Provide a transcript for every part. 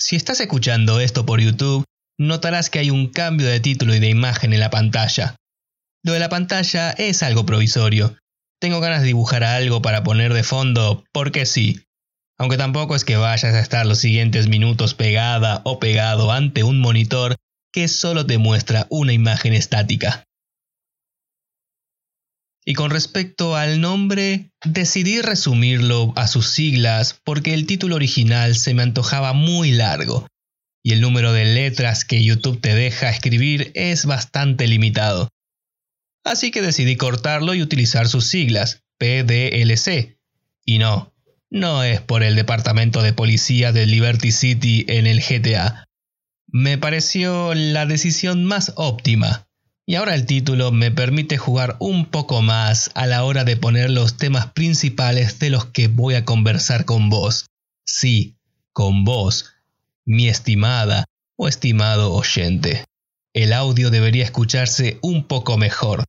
Si estás escuchando esto por YouTube, notarás que hay un cambio de título y de imagen en la pantalla. Lo de la pantalla es algo provisorio. Tengo ganas de dibujar algo para poner de fondo, porque sí. Aunque tampoco es que vayas a estar los siguientes minutos pegada o pegado ante un monitor que solo te muestra una imagen estática. Y con respecto al nombre, decidí resumirlo a sus siglas porque el título original se me antojaba muy largo y el número de letras que YouTube te deja escribir es bastante limitado. Así que decidí cortarlo y utilizar sus siglas, PDLC. Y no, no es por el Departamento de Policía de Liberty City en el GTA. Me pareció la decisión más óptima. Y ahora el título me permite jugar un poco más a la hora de poner los temas principales de los que voy a conversar con vos. Sí, con vos, mi estimada o estimado oyente. El audio debería escucharse un poco mejor.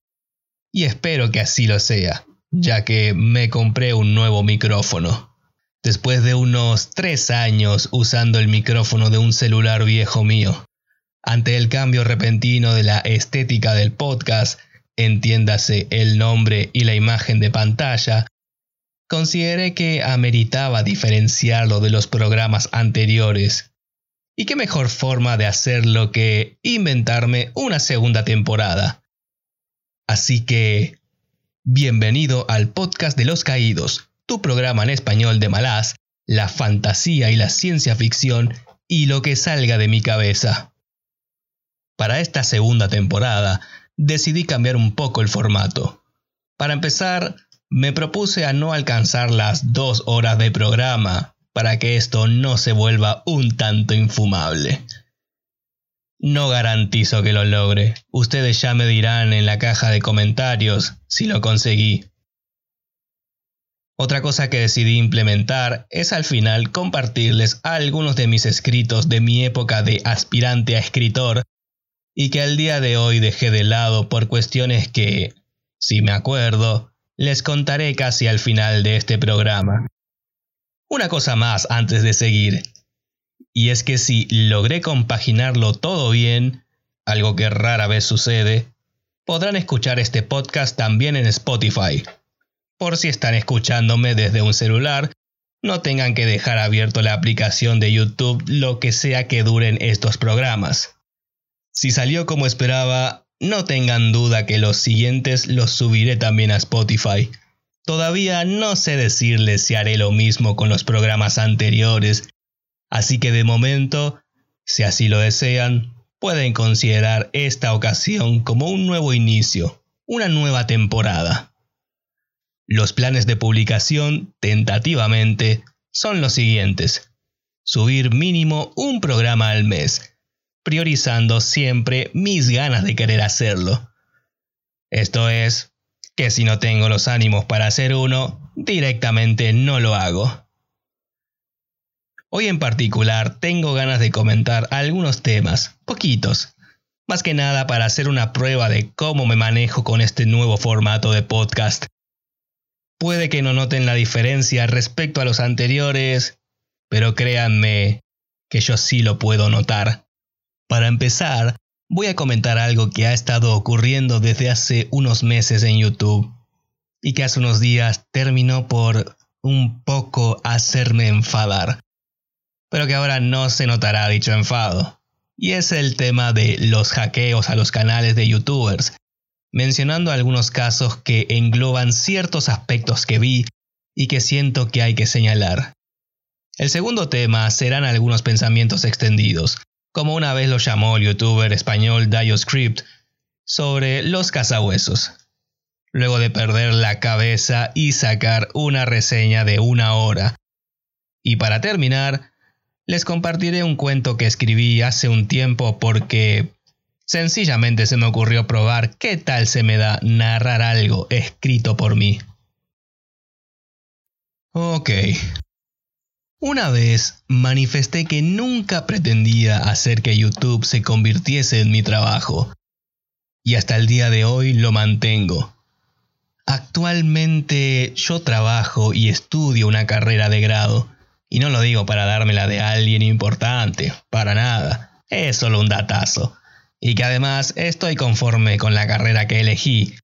Y espero que así lo sea, ya que me compré un nuevo micrófono. Después de unos tres años usando el micrófono de un celular viejo mío. Ante el cambio repentino de la estética del podcast, entiéndase el nombre y la imagen de pantalla, consideré que ameritaba diferenciarlo de los programas anteriores. Y qué mejor forma de hacerlo que inventarme una segunda temporada. Así que, bienvenido al podcast de los caídos, tu programa en español de Malás, la fantasía y la ciencia ficción y lo que salga de mi cabeza. Para esta segunda temporada decidí cambiar un poco el formato. Para empezar, me propuse a no alcanzar las dos horas de programa para que esto no se vuelva un tanto infumable. No garantizo que lo logre. Ustedes ya me dirán en la caja de comentarios si lo conseguí. Otra cosa que decidí implementar es al final compartirles algunos de mis escritos de mi época de aspirante a escritor y que al día de hoy dejé de lado por cuestiones que, si me acuerdo, les contaré casi al final de este programa. Una cosa más antes de seguir, y es que si logré compaginarlo todo bien, algo que rara vez sucede, podrán escuchar este podcast también en Spotify. Por si están escuchándome desde un celular, no tengan que dejar abierto la aplicación de YouTube lo que sea que duren estos programas. Si salió como esperaba, no tengan duda que los siguientes los subiré también a Spotify. Todavía no sé decirles si haré lo mismo con los programas anteriores, así que de momento, si así lo desean, pueden considerar esta ocasión como un nuevo inicio, una nueva temporada. Los planes de publicación, tentativamente, son los siguientes. Subir mínimo un programa al mes, priorizando siempre mis ganas de querer hacerlo. Esto es, que si no tengo los ánimos para hacer uno, directamente no lo hago. Hoy en particular tengo ganas de comentar algunos temas, poquitos, más que nada para hacer una prueba de cómo me manejo con este nuevo formato de podcast. Puede que no noten la diferencia respecto a los anteriores, pero créanme que yo sí lo puedo notar. Para empezar, voy a comentar algo que ha estado ocurriendo desde hace unos meses en YouTube y que hace unos días terminó por un poco hacerme enfadar, pero que ahora no se notará dicho enfado. Y es el tema de los hackeos a los canales de youtubers, mencionando algunos casos que engloban ciertos aspectos que vi y que siento que hay que señalar. El segundo tema serán algunos pensamientos extendidos, como una vez lo llamó el youtuber español DioScript, sobre los cazahuesos. Luego de perder la cabeza y sacar una reseña de una hora. Y para terminar, les compartiré un cuento que escribí hace un tiempo porque sencillamente se me ocurrió probar qué tal se me da narrar algo escrito por mí. Ok, una vez manifesté que nunca pretendía hacer que YouTube se convirtiese en mi trabajo, y hasta el día de hoy lo mantengo. Actualmente yo trabajo y estudio una carrera de grado, Y no lo digo para dármela de alguien importante, para nada. Es solo un datazo. Y que además estoy conforme con la carrera que elegí,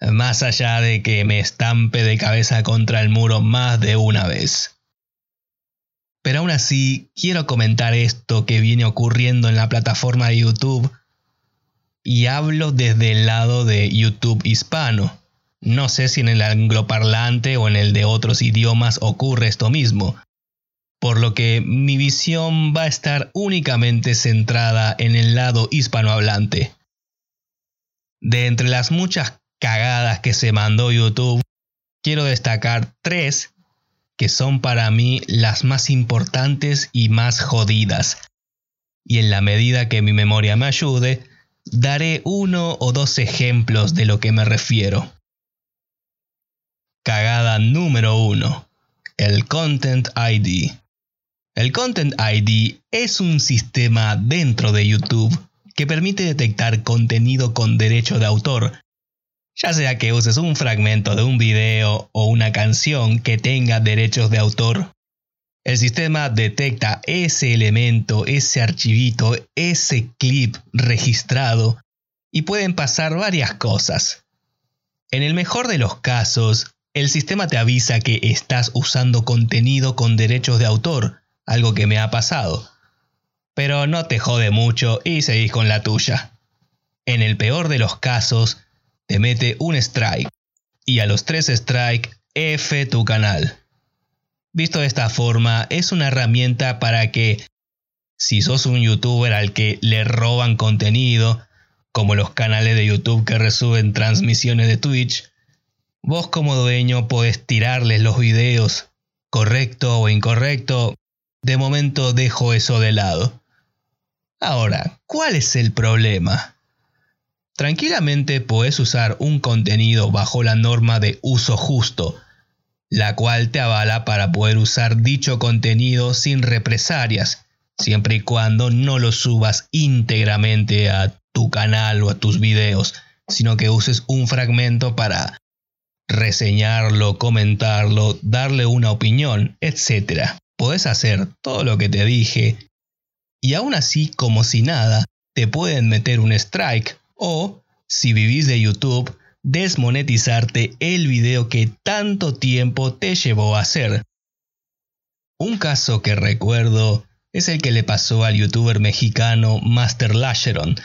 más allá de que me estampe de cabeza contra el muro más de una vez. Pero aún así, quiero comentar esto que viene ocurriendo en la plataforma de YouTube y hablo desde el lado de YouTube hispano. No sé si en el angloparlante o en el de otros idiomas ocurre esto mismo, por lo que mi visión va a estar únicamente centrada en el lado hispanohablante. De entre las muchas cagadas que se mandó YouTube, quiero destacar tres que son para mí las más importantes y más jodidas. Y en la medida que mi memoria me ayude, daré uno o dos ejemplos de lo que me refiero. Cagada número 1. El Content ID. El Content ID es un sistema dentro de YouTube que permite detectar contenido con derecho de autor ya sea que uses un fragmento de un video o una canción que tenga derechos de autor. El sistema detecta ese elemento, ese archivito, ese clip registrado y pueden pasar varias cosas. En el mejor de los casos, el sistema te avisa que estás usando contenido con derechos de autor, algo que me ha pasado. Pero no te jode mucho y seguís con la tuya. En el peor de los casos, te mete un strike. Y a los tres strike, F tu canal. Visto de esta forma, es una herramienta para que, si sos un youtuber al que le roban contenido, como los canales de YouTube que resuben transmisiones de Twitch, vos como dueño podés tirarles los videos, correcto o incorrecto, de momento dejo eso de lado. Ahora, ¿cuál es el problema? Tranquilamente puedes usar un contenido bajo la norma de uso justo, la cual te avala para poder usar dicho contenido sin represalias, siempre y cuando no lo subas íntegramente a tu canal o a tus videos, sino que uses un fragmento para reseñarlo, comentarlo, darle una opinión, etc. Puedes hacer todo lo que te dije y aún así como si nada, te pueden meter un strike o, si vivís de YouTube, desmonetizarte el video que tanto tiempo te llevó a hacer. Un caso que recuerdo es el que le pasó al youtuber mexicano Master Lasheron,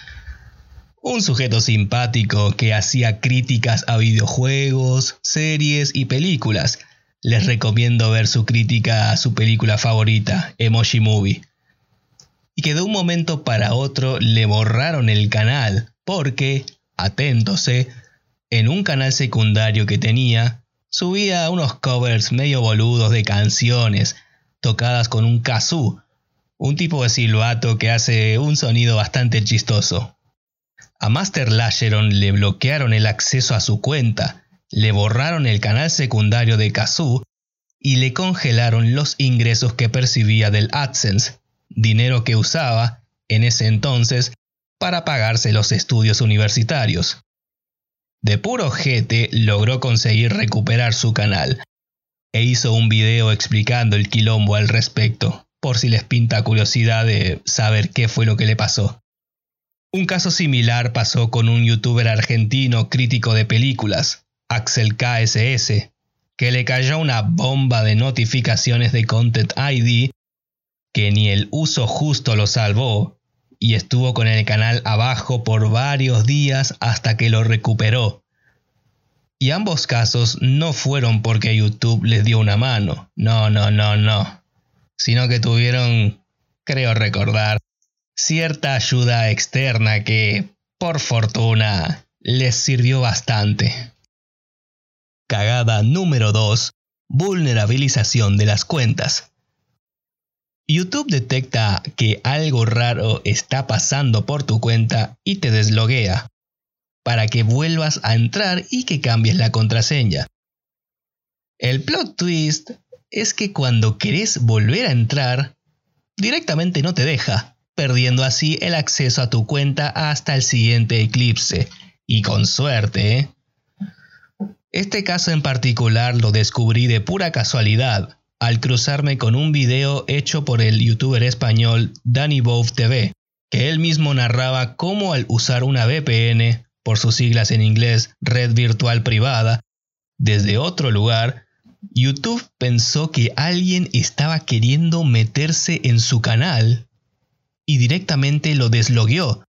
un sujeto simpático que hacía críticas a videojuegos, series y películas. Les recomiendo ver su crítica a su película favorita, Emoji Movie. Y que de un momento para otro le borraron el canal porque, aténtose, en un canal secundario que tenía, subía unos covers medio boludos de canciones tocadas con un kazoo, un tipo de silbato que hace un sonido bastante chistoso. A Master Lasheron le bloquearon el acceso a su cuenta, le borraron el canal secundario de kazoo y le congelaron los ingresos que percibía del AdSense, dinero que usaba en ese entonces para pagarse los estudios universitarios. De puro jete logró conseguir recuperar su canal e hizo un video explicando el quilombo al respecto, por si les pinta curiosidad de saber qué fue lo que le pasó. Un caso similar pasó con un youtuber argentino crítico de películas, Axel KSS, que le cayó una bomba de notificaciones de Content ID que ni el uso justo lo salvó y estuvo con el canal abajo por varios días hasta que lo recuperó. Y ambos casos no fueron porque YouTube les dio una mano, no, no, no, no, sino que tuvieron, creo recordar, cierta ayuda externa que, por fortuna, les sirvió bastante. Cagada número 2. Vulnerabilización de las cuentas. YouTube detecta que algo raro está pasando por tu cuenta y te desloguea para que vuelvas a entrar y que cambies la contraseña. El plot twist es que cuando querés volver a entrar, directamente no te deja, perdiendo así el acceso a tu cuenta hasta el siguiente eclipse. Y con suerte. Este caso en particular lo descubrí de pura casualidad, al cruzarme con un video hecho por el youtuber español Danny Bove TV, que él mismo narraba cómo al usar una VPN, por sus siglas en inglés Red Virtual Privada, desde otro lugar, YouTube pensó que alguien estaba queriendo meterse en su canal y directamente lo deslogueó,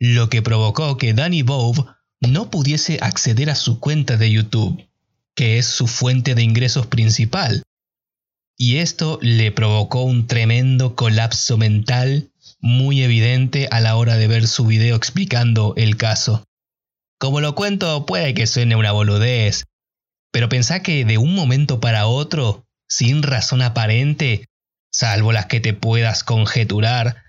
lo que provocó que Danny Bove no pudiese acceder a su cuenta de YouTube, que es su fuente de ingresos principal. Y esto le provocó un tremendo colapso mental muy evidente a la hora de ver su video explicando el caso. Como lo cuento, puede que suene una boludez, pero pensá que de un momento para otro, sin razón aparente, salvo las que te puedas conjeturar,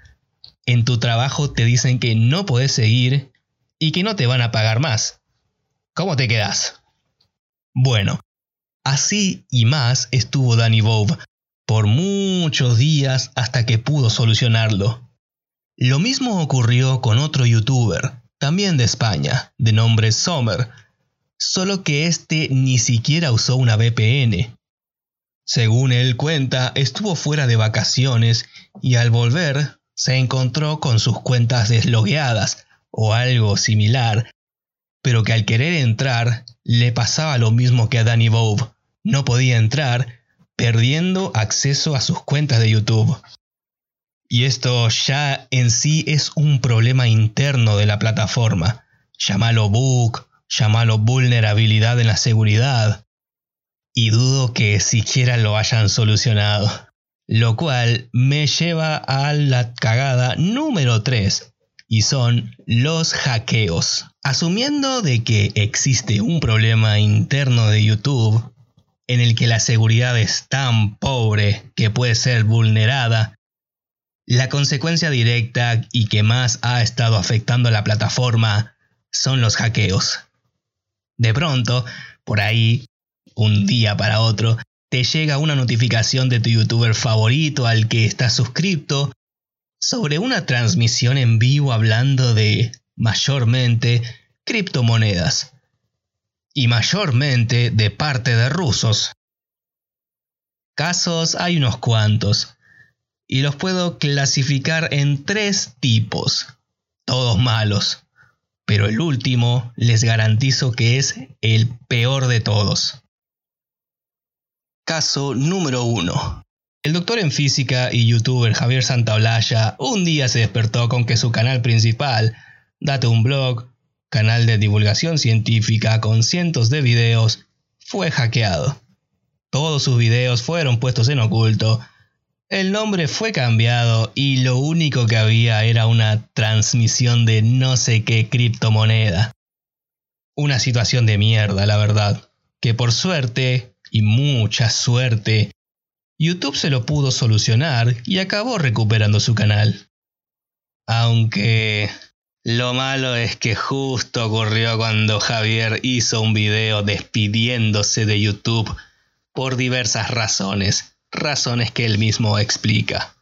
en tu trabajo te dicen que no puedes seguir y que no te van a pagar más. ¿Cómo te quedas? Bueno, así y más estuvo Danny Bove por muchos días hasta que pudo solucionarlo. Lo mismo ocurrió con otro youtuber, también de España, de nombre Sommer, solo que este ni siquiera usó una VPN. Según él cuenta, estuvo fuera de vacaciones y al volver se encontró con sus cuentas deslogueadas, o algo similar, pero que al querer entrar le pasaba lo mismo que a Danny Bove. No podía entrar, perdiendo acceso a sus cuentas de YouTube. Y esto ya en sí es un problema interno de la plataforma. Llámalo bug, llámalo vulnerabilidad en la seguridad. Y dudo que siquiera lo hayan solucionado. Lo cual me lleva a la cagada número 3, y son los hackeos. Asumiendo de que existe un problema interno de YouTube en el que la seguridad es tan pobre que puede ser vulnerada, la consecuencia directa y que más ha estado afectando a la plataforma son los hackeos. De pronto, por ahí, un día para otro, te llega una notificación de tu youtuber favorito al que estás suscrito sobre una transmisión en vivo hablando de, mayormente, criptomonedas. Y mayormente de parte de rusos. Casos hay unos cuantos. Y los puedo clasificar en tres tipos. Todos malos. Pero el último les garantizo que es el peor de todos. Caso número 1. El doctor en física y youtuber Javier Santaolalla un día se despertó con que su canal principal, Date un blog, canal de divulgación científica con cientos de videos, fue hackeado. Todos sus videos fueron puestos en oculto, el nombre fue cambiado y lo único que había era una transmisión de no sé qué criptomoneda. Una situación de mierda, la verdad, que por suerte, y mucha suerte, YouTube se lo pudo solucionar y acabó recuperando su canal. Aunque lo malo es que justo ocurrió cuando Javier hizo un video despidiéndose de YouTube por diversas razones, razones que él mismo explica.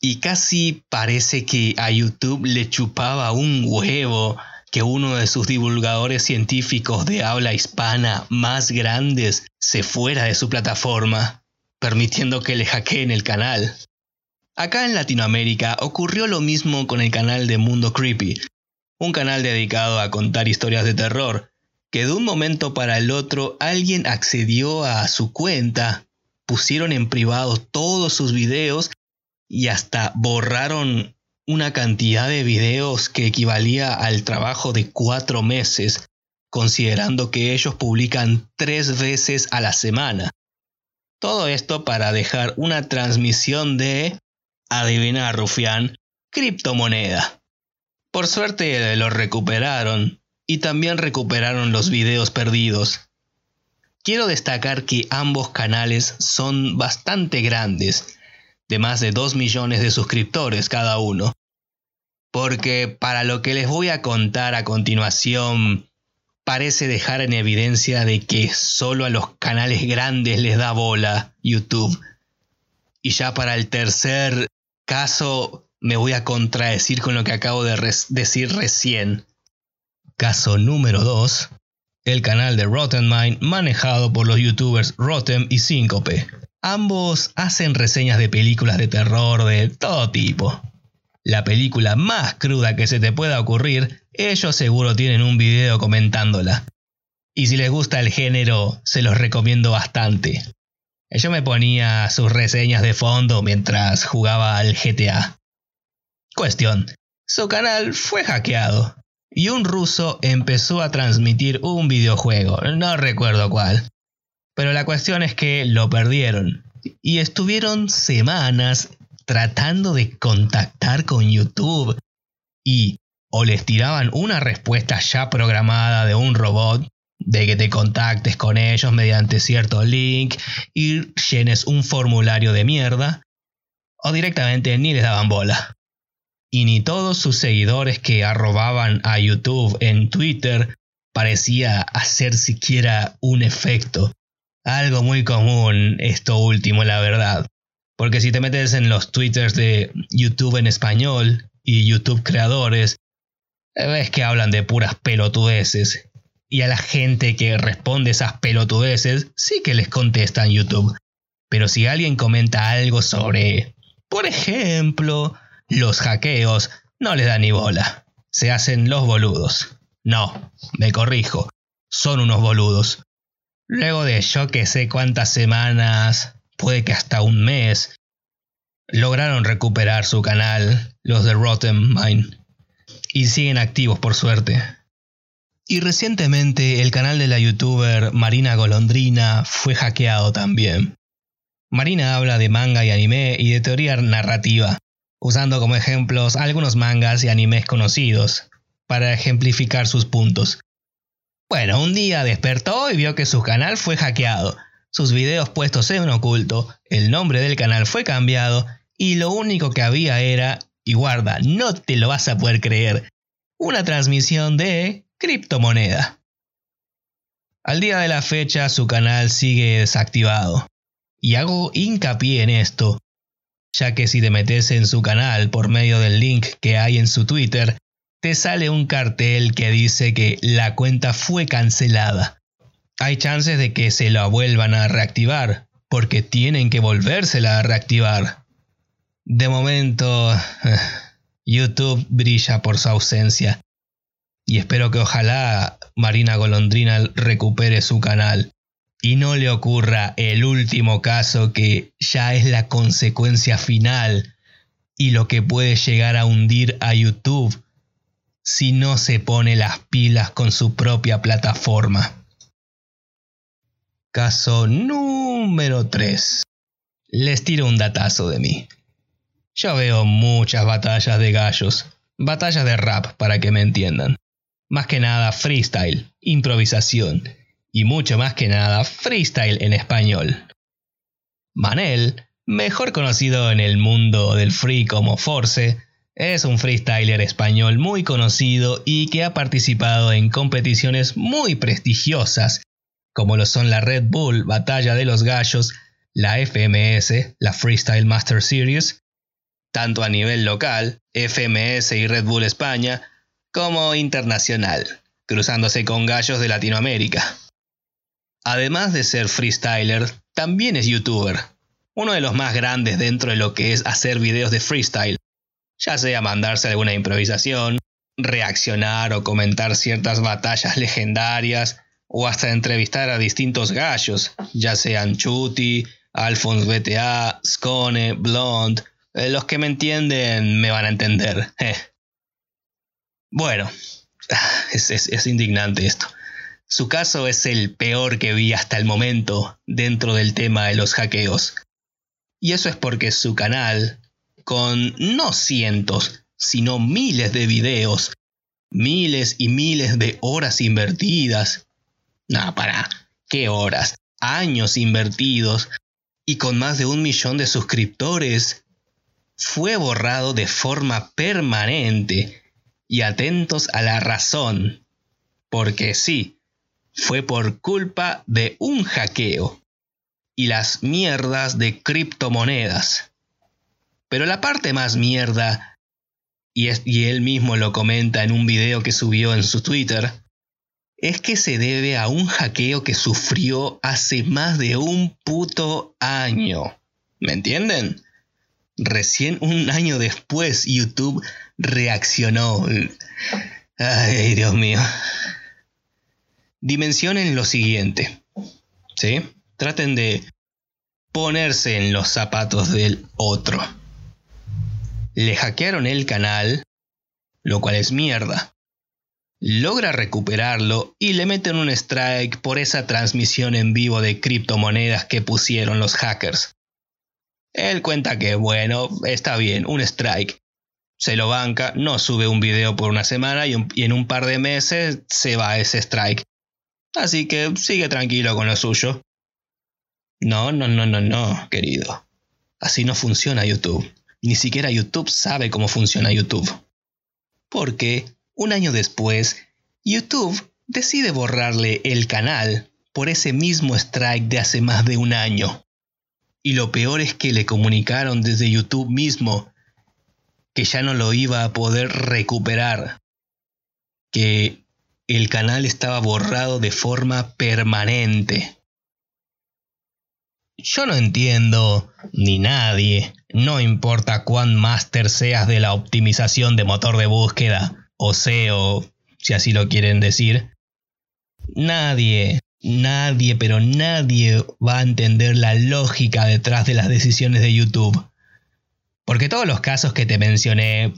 Y casi parece que a YouTube le chupaba un huevo que uno de sus divulgadores científicos de habla hispana más grandes se fuera de su plataforma, permitiendo que le hackeen el canal. Acá en Latinoamérica ocurrió lo mismo con el canal de Mundo Creepy, un canal dedicado a contar historias de terror, que de un momento para el otro alguien accedió a su cuenta, pusieron en privado todos sus videos y hasta borraron una cantidad de videos que equivalía al trabajo de cuatro meses, considerando que ellos publican tres veces a la semana. Todo esto para dejar una transmisión de, adivina rufián, criptomoneda. Por suerte lo recuperaron y también recuperaron los videos perdidos. Quiero destacar que ambos canales son bastante grandes de más de 2 millones de suscriptores cada uno. Porque para lo que les voy a contar a continuación, parece dejar en evidencia de que solo a los canales grandes les da bola YouTube. Y ya para el tercer caso me voy a contradecir con lo que acabo de decir recién. Caso número 2. el canal de Rotten Mind manejado por los youtubers Rotten y Síncope. Ambos hacen reseñas de películas de terror de todo tipo. La película más cruda que se te pueda ocurrir, ellos seguro tienen un video comentándola. Y si les gusta el género, se los recomiendo bastante. Yo me ponía sus reseñas de fondo mientras jugaba al GTA. Cuestión, su canal fue hackeado y un ruso empezó a transmitir un videojuego, no recuerdo cuál. Pero la cuestión es que lo perdieron y estuvieron semanas tratando de contactar con YouTube y o les tiraban una respuesta ya programada de un robot de que te contactes con ellos mediante cierto link y llenes un formulario de mierda, o directamente ni les daban bola. Y ni todos sus seguidores que arrobaban a YouTube en Twitter parecía hacer siquiera un efecto. Algo muy común esto último, la verdad. Porque si te metes en los twitters de YouTube en español y YouTube creadores, ves que hablan de puras pelotudeces y a la gente que responde esas pelotudeces sí que les contesta en YouTube. Pero si alguien comenta algo sobre, por ejemplo, los hackeos, no les da ni bola. Se hacen los boludos. No, me corrijo, son unos boludos. Luego de yo que sé cuántas semanas, puede que hasta un mes, lograron recuperar su canal, los de Rotten Mind, y siguen activos por suerte. Y recientemente el canal de la youtuber Marina Golondrina fue hackeado también. Marina habla de manga y anime y de teoría narrativa, usando como ejemplos algunos mangas y animes conocidos, para ejemplificar sus puntos. Bueno, un día despertó y vio que su canal fue hackeado, sus videos puestos en oculto, el nombre del canal fue cambiado y lo único que había era, y guarda, no te lo vas a poder creer, una transmisión de criptomoneda. Al día de la fecha su canal sigue desactivado. Y hago hincapié en esto, ya que si te metes en su canal por medio del link que hay en su Twitter, te sale un cartel que dice que la cuenta fue cancelada. Hay chances de que se la vuelvan a reactivar, porque tienen que volvérsela a reactivar. De momento, YouTube brilla por su ausencia y espero que ojalá Marina Golondrina recupere su canal y no le ocurra el último caso que ya es la consecuencia final y lo que puede llegar a hundir a YouTube si no se pone las pilas con su propia plataforma. Caso número 3. Les tiro un datazo de mí. Yo veo muchas batallas de gallos, batallas de rap para que me entiendan más que nada freestyle, improvisación y mucho más que nada freestyle en español. Manel, mejor conocido en el mundo del free como Force, es un freestyler español muy conocido y que ha participado en competiciones muy prestigiosas, como lo son la Red Bull Batalla de los Gallos, la FMS, la Freestyle Master Series, tanto a nivel local, FMS y Red Bull España, como internacional, cruzándose con gallos de Latinoamérica. Además de ser freestyler, también es youtuber, uno de los más grandes dentro de lo que es hacer videos de freestyle, ya sea mandarse alguna improvisación, reaccionar o comentar ciertas batallas legendarias, o hasta entrevistar a distintos gallos, ya sean Chuti, Alphonse BTA, Scone, Blonde, eh, los que me entienden me van a entender. Bueno, es, indignante esto. Su caso es el peor que vi hasta el momento dentro del tema de los hackeos. Y eso es porque su canal, con no cientos, sino miles de videos, miles y miles de horas invertidas, no, para, ¿qué horas? Años invertidos, y con más de un millón de suscriptores, fue borrado de forma permanente y atentos a la razón, porque sí, fue por culpa de un hackeo y las mierdas de criptomonedas. Pero la parte más mierda, y, él mismo lo comenta en un video que subió en su Twitter, es que se debe a un hackeo que sufrió hace más de un puto año. ¿Me entienden? Recién un año después YouTube reaccionó. Ay, Dios mío. Dimensionen lo siguiente. ¿Sí? Traten de ponerse en los zapatos del otro. Le hackearon el canal, lo cual es mierda. Logra recuperarlo y le meten un strike por esa transmisión en vivo de criptomonedas que pusieron los hackers. Él cuenta que, bueno, está bien, un strike. Se lo banca, no sube un video por una semana y, en un par de meses se va ese strike. Así que sigue tranquilo con lo suyo. No, no, no, no, no, querido. Así no funciona YouTube. Ni siquiera YouTube sabe cómo funciona YouTube. Porque, un año después, YouTube decide borrarle el canal por ese mismo strike de hace más de un año. Y lo peor es que le comunicaron desde YouTube mismo que ya no lo iba a poder recuperar. Que el canal estaba borrado de forma permanente. Yo no entiendo, ni nadie, no importa cuán máster seas de la optimización de motor de búsqueda, o SEO, si así lo quieren decir, nadie, nadie, pero nadie va a entender la lógica detrás de las decisiones de YouTube. Porque todos los casos que te mencioné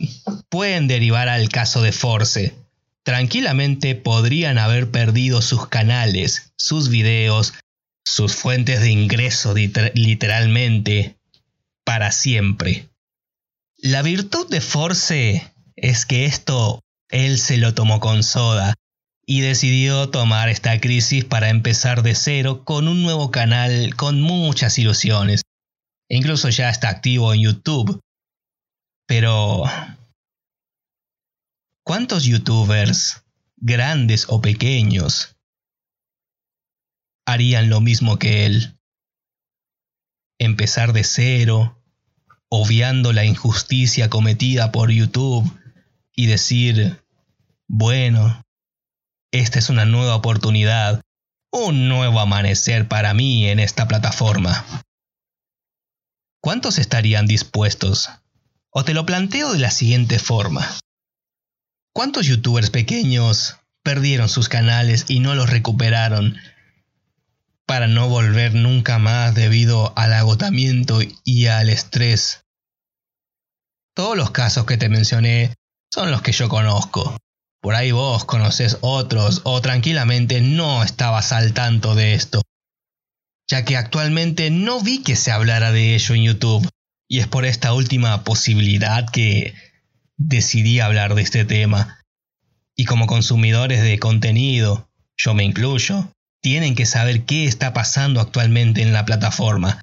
pueden derivar al caso de Force, tranquilamente podrían haber perdido sus canales, sus videos, sus fuentes de ingreso literalmente para siempre. La virtud de Force es que esto él se lo tomó con soda y decidió tomar esta crisis para empezar de cero con un nuevo canal con muchas ilusiones. Incluso ya está activo en YouTube. Pero ¿Cuántos youtubers, grandes o pequeños, harían lo mismo que él? Empezar de cero, obviando la injusticia cometida por YouTube y decir, bueno, esta es una nueva oportunidad, un nuevo amanecer para mí en esta plataforma. ¿Cuántos estarían dispuestos? O te lo planteo de la siguiente forma. ¿Cuántos youtubers pequeños perdieron sus canales y no los recuperaron para no volver nunca más debido al agotamiento y al estrés? Todos los casos que te mencioné son los que yo conozco. Por ahí vos conoces otros o tranquilamente no estabas al tanto de esto, ya que actualmente no vi que se hablara de ello en YouTube, y es por esta última posibilidad que decidí hablar de este tema. Y como consumidores de contenido, yo me incluyo, tienen que saber qué está pasando actualmente en la plataforma.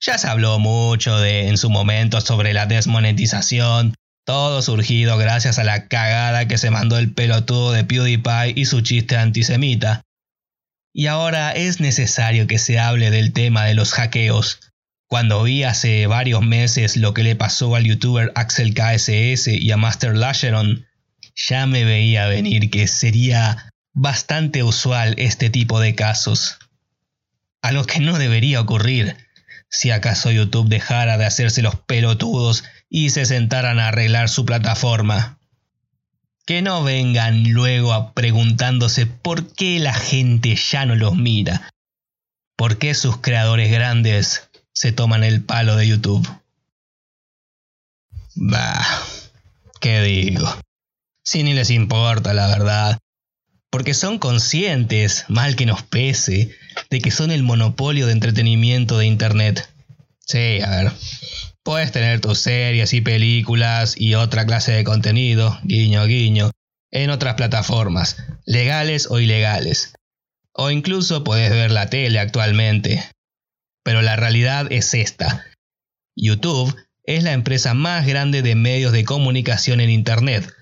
Ya se habló mucho de en su momento sobre la desmonetización, todo surgido gracias a la cagada que se mandó el pelotudo de PewDiePie y su chiste antisemita. Y ahora es necesario que se hable del tema de los hackeos, cuando vi hace varios meses lo que le pasó al youtuber Axel KSS y a Master Lasheron, ya me veía venir que sería bastante usual este tipo de casos. Algo que no debería ocurrir si acaso YouTube dejara de hacerse los pelotudos y se sentaran a arreglar su plataforma. Que no vengan luego a preguntándose por qué la gente ya no los mira, por qué sus creadores grandes se toman el palo de YouTube. Bah, ¿qué digo? Si ni les importa la verdad, porque son conscientes, mal que nos pese, de que son el monopolio de entretenimiento de Internet. Sí, a ver, puedes tener tus series y películas y otra clase de contenido, guiño guiño, en otras plataformas, legales o ilegales. O incluso puedes ver la tele actualmente, pero la realidad es esta. YouTube es la empresa más grande de medios de comunicación en Internet,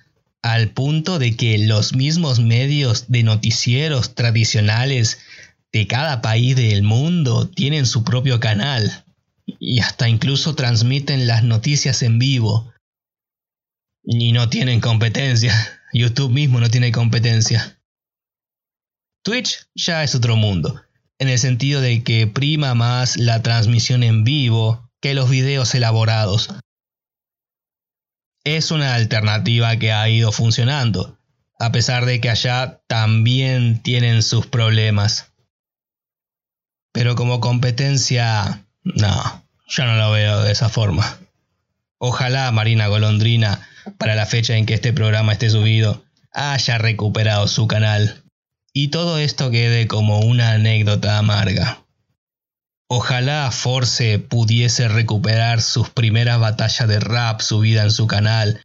al punto de que los mismos medios de noticieros tradicionales de cada país del mundo tienen su propio canal y hasta incluso transmiten las noticias en vivo. Y no tienen competencia. YouTube mismo no tiene competencia. Twitch ya es otro mundo, en el sentido de que prima más la transmisión en vivo que los videos elaborados. Es una alternativa que ha ido funcionando, a pesar de que allá también tienen sus problemas. Pero como competencia, no, yo no lo veo de esa forma. Ojalá Marina Golondrina, para la fecha en que este programa esté subido, haya recuperado su canal. Y todo esto quede como una anécdota amarga. Ojalá Force pudiese recuperar sus primeras batallas de rap subida en su canal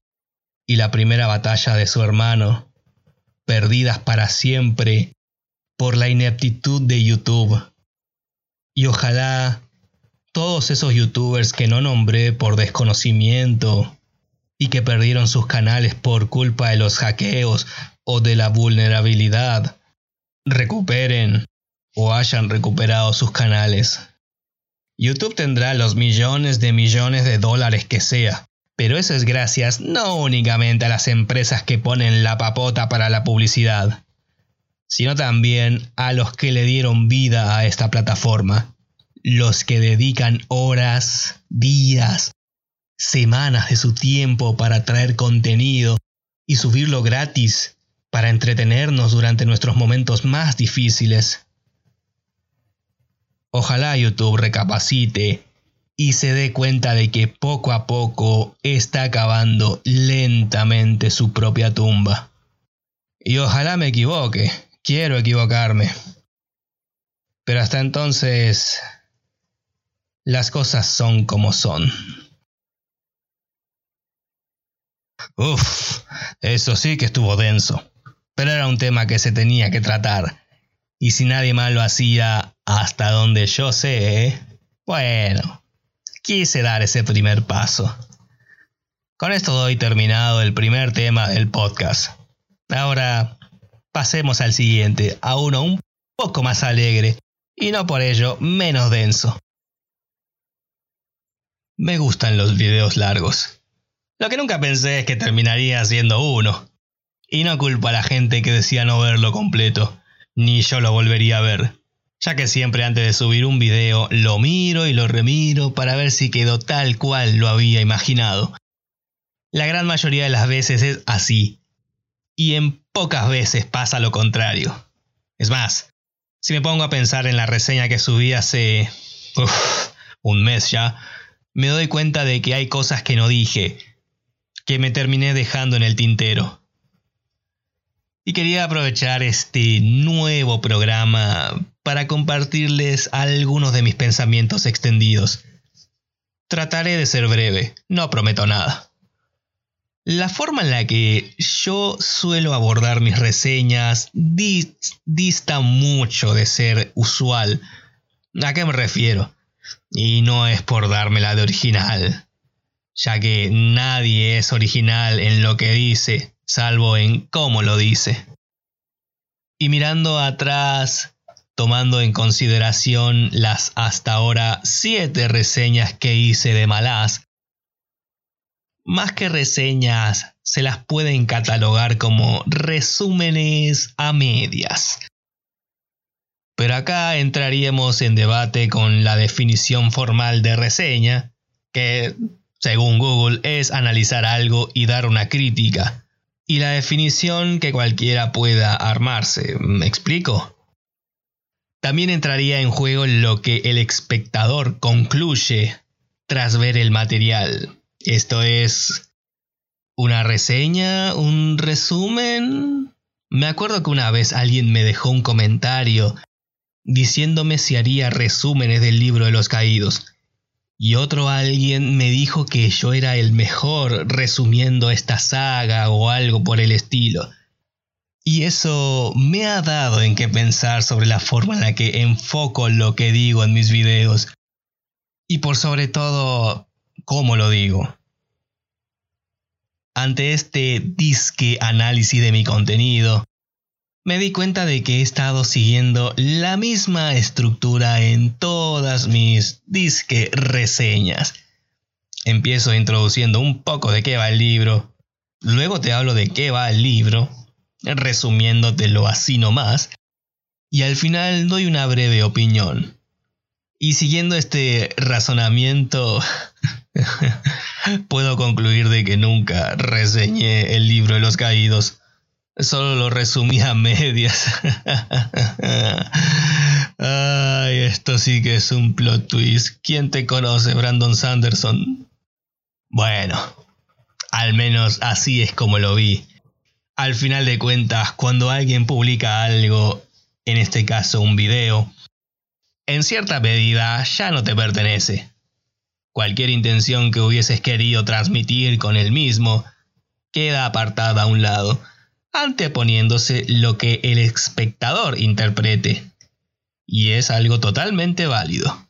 y la primera batalla de su hermano, perdidas para siempre por la ineptitud de YouTube. Y ojalá todos esos youtubers que no nombré por desconocimiento y que perdieron sus canales por culpa de los hackeos o de la vulnerabilidad, recuperen o hayan recuperado sus canales. YouTube tendrá los millones de millones de dólares que sea, pero eso es gracias no únicamente a las empresas que ponen la papota para la publicidad, sino también a los que le dieron vida a esta plataforma los que dedican horas, días, semanas de su tiempo para traer contenido y subirlo gratis para entretenernos durante nuestros momentos más difíciles. Ojalá YouTube recapacite y se dé cuenta de que poco a poco está acabando lentamente su propia tumba. Y ojalá me equivoque, quiero equivocarme. Pero hasta entonces las cosas son como son. Uf, eso sí que estuvo denso. Pero era un tema que se tenía que tratar. Y si nadie más lo hacía, hasta donde yo sé, ¿eh? bueno, quise dar ese primer paso. Con esto doy terminado el primer tema del podcast. Ahora pasemos al siguiente, a uno un poco más alegre y no por ello menos denso. Me gustan los videos largos. Lo que nunca pensé es que terminaría siendo uno. Y no culpo a la gente que decía no verlo completo, ni yo lo volvería a ver, ya que siempre antes de subir un video lo miro y lo remiro para ver si quedó tal cual lo había imaginado. La gran mayoría de las veces es así, y en pocas veces pasa lo contrario. Es más, si me pongo a pensar en la reseña que subí hace un mes ya, me doy cuenta de que hay cosas que no dije, que me terminé dejando en el tintero. Y quería aprovechar este nuevo programa para compartirles algunos de mis pensamientos extendidos. Trataré de ser breve, no prometo nada. La forma en la que yo suelo abordar mis reseñas dista mucho de ser usual. ¿A qué me refiero? Y no es por dármela de original, ya que nadie es original en lo que dice, salvo en cómo lo dice. Y mirando atrás, tomando en consideración las hasta ahora siete reseñas que hice de Malaz, más que reseñas, se las pueden catalogar como resúmenes a medias, pero acá entraríamos en debate con la definición formal de reseña, que, según Google, es analizar algo y dar una crítica. Y la definición que cualquiera pueda armarse. ¿Me explico? También entraría en juego lo que el espectador concluye tras ver el material. Esto es una reseña, un resumen. Me acuerdo que una vez alguien me dejó un comentario diciéndome si haría resúmenes del libro de los caídos. Y otro alguien me dijo que yo era el mejor resumiendo esta saga o algo por el estilo. Y eso me ha dado en qué pensar sobre la forma en la que enfoco lo que digo en mis videos. Y por sobre todo, cómo lo digo. Ante este disque análisis de mi contenido, me di cuenta de que he estado siguiendo la misma estructura en todas mis disque reseñas. Empiezo introduciendo un poco de qué va el libro, luego te hablo de qué va el libro, resumiéndotelo así nomás, y al final doy una breve opinión. Y siguiendo este razonamiento, puedo concluir de que nunca reseñé el libro de los caídos. Solo lo resumí a medias. Ay, esto sí que es un plot twist. ¿Quién te conoce, Brandon Sanderson? Bueno, al menos así es como lo vi. Al final de cuentas, cuando alguien publica algo, en este caso un video, en cierta medida ya no te pertenece. Cualquier intención que hubieses querido transmitir con el mismo queda apartada a un lado, anteponiéndose lo que el espectador interprete. Y es algo totalmente válido.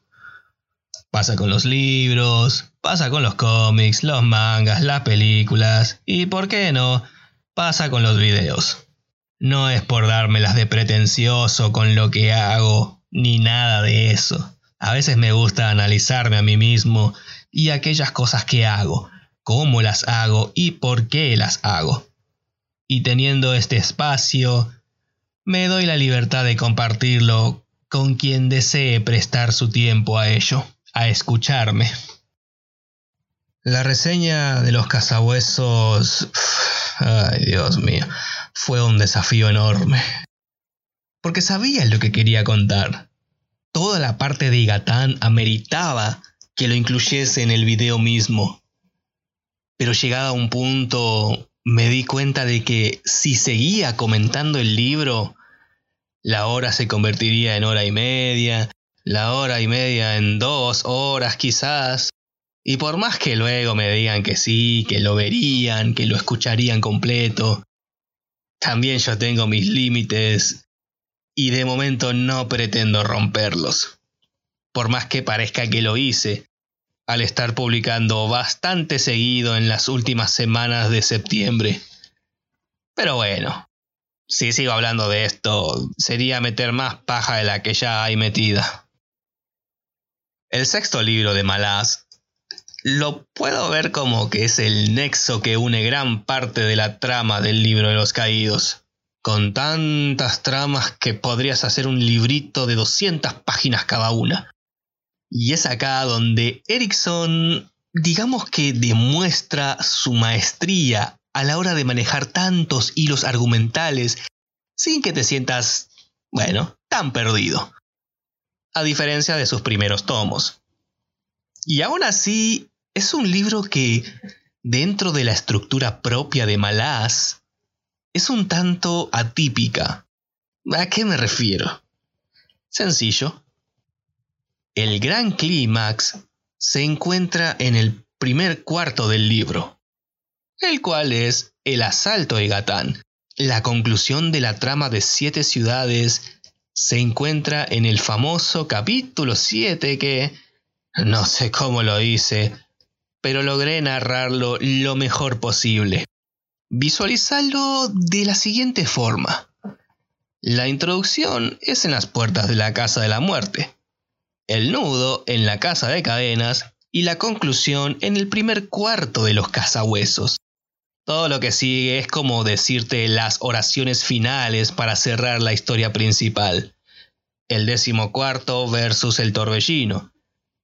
Pasa con los libros, pasa con los cómics, los mangas, las películas y, ¿por qué no?, pasa con los videos. No es por dármelas de pretencioso con lo que hago ni nada de eso. A veces me gusta analizarme a mí mismo y aquellas cosas que hago, cómo las hago y por qué las hago. Y teniendo este espacio, me doy la libertad de compartirlo con quien desee prestar su tiempo a ello, a escucharme. La reseña de los cazahuesos... Ay, Dios mío, fue un desafío enorme porque sabía lo que quería contar. Toda la parte de Igatán ameritaba que lo incluyese en el video mismo. Pero llegado a un punto me di cuenta de que si seguía comentando el libro, la hora se convertiría en hora y media, la hora y media en dos horas quizás. Y por más que luego me digan que sí, que lo verían, que lo escucharían completo, también yo tengo mis límites y de momento no pretendo romperlos. Por más que parezca que lo hice, al estar publicando bastante seguido en las últimas semanas de septiembre. Pero bueno, si sigo hablando de esto, sería meter más paja de la que ya hay metida. El sexto libro de Malaz lo puedo ver como que es el nexo que une gran parte de la trama del libro de los caídos con tantas tramas que podrías hacer un librito de 200 páginas cada una. Y es acá donde Erickson, digamos que demuestra su maestría a la hora de manejar tantos hilos argumentales sin que te sientas, bueno, tan perdido. A diferencia de sus primeros tomos. Y aún así, es un libro que, dentro de la estructura propia de Malaz, es un tanto atípica. ¿A qué me refiero? Sencillo. El gran clímax se encuentra en el primer cuarto del libro, el cual es el asalto de Gatán. La conclusión de la trama de siete ciudades se encuentra en el famoso capítulo 7 que, no sé cómo lo hice, pero logré narrarlo lo mejor posible. Visualizarlo de la siguiente forma. La introducción es en las puertas de la casa de la muerte, el nudo en la casa de cadenas y la conclusión en el primer cuarto de los cazahuesos. Todo lo que sigue es como decirte las oraciones finales para cerrar la historia principal. El décimo cuarto versus el torbellino,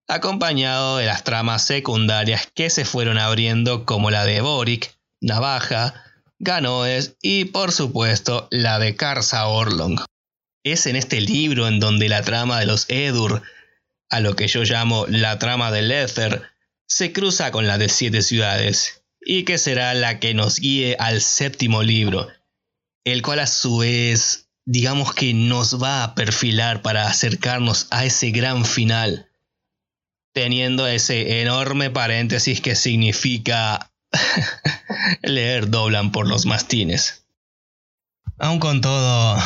acompañado de las tramas secundarias que se fueron abriendo como la de Boric, Navaja, Ganoes y por supuesto la de Karsa Orlong. Es en este libro en donde la trama de los Edur, a lo que yo llamo la trama de Lether, se cruza con la de Siete Ciudades, y que será la que nos guíe al séptimo libro, el cual a su vez, digamos que nos va a perfilar para acercarnos a ese gran final, teniendo ese enorme paréntesis que significa leer doblan por los mastines. Aun con todo,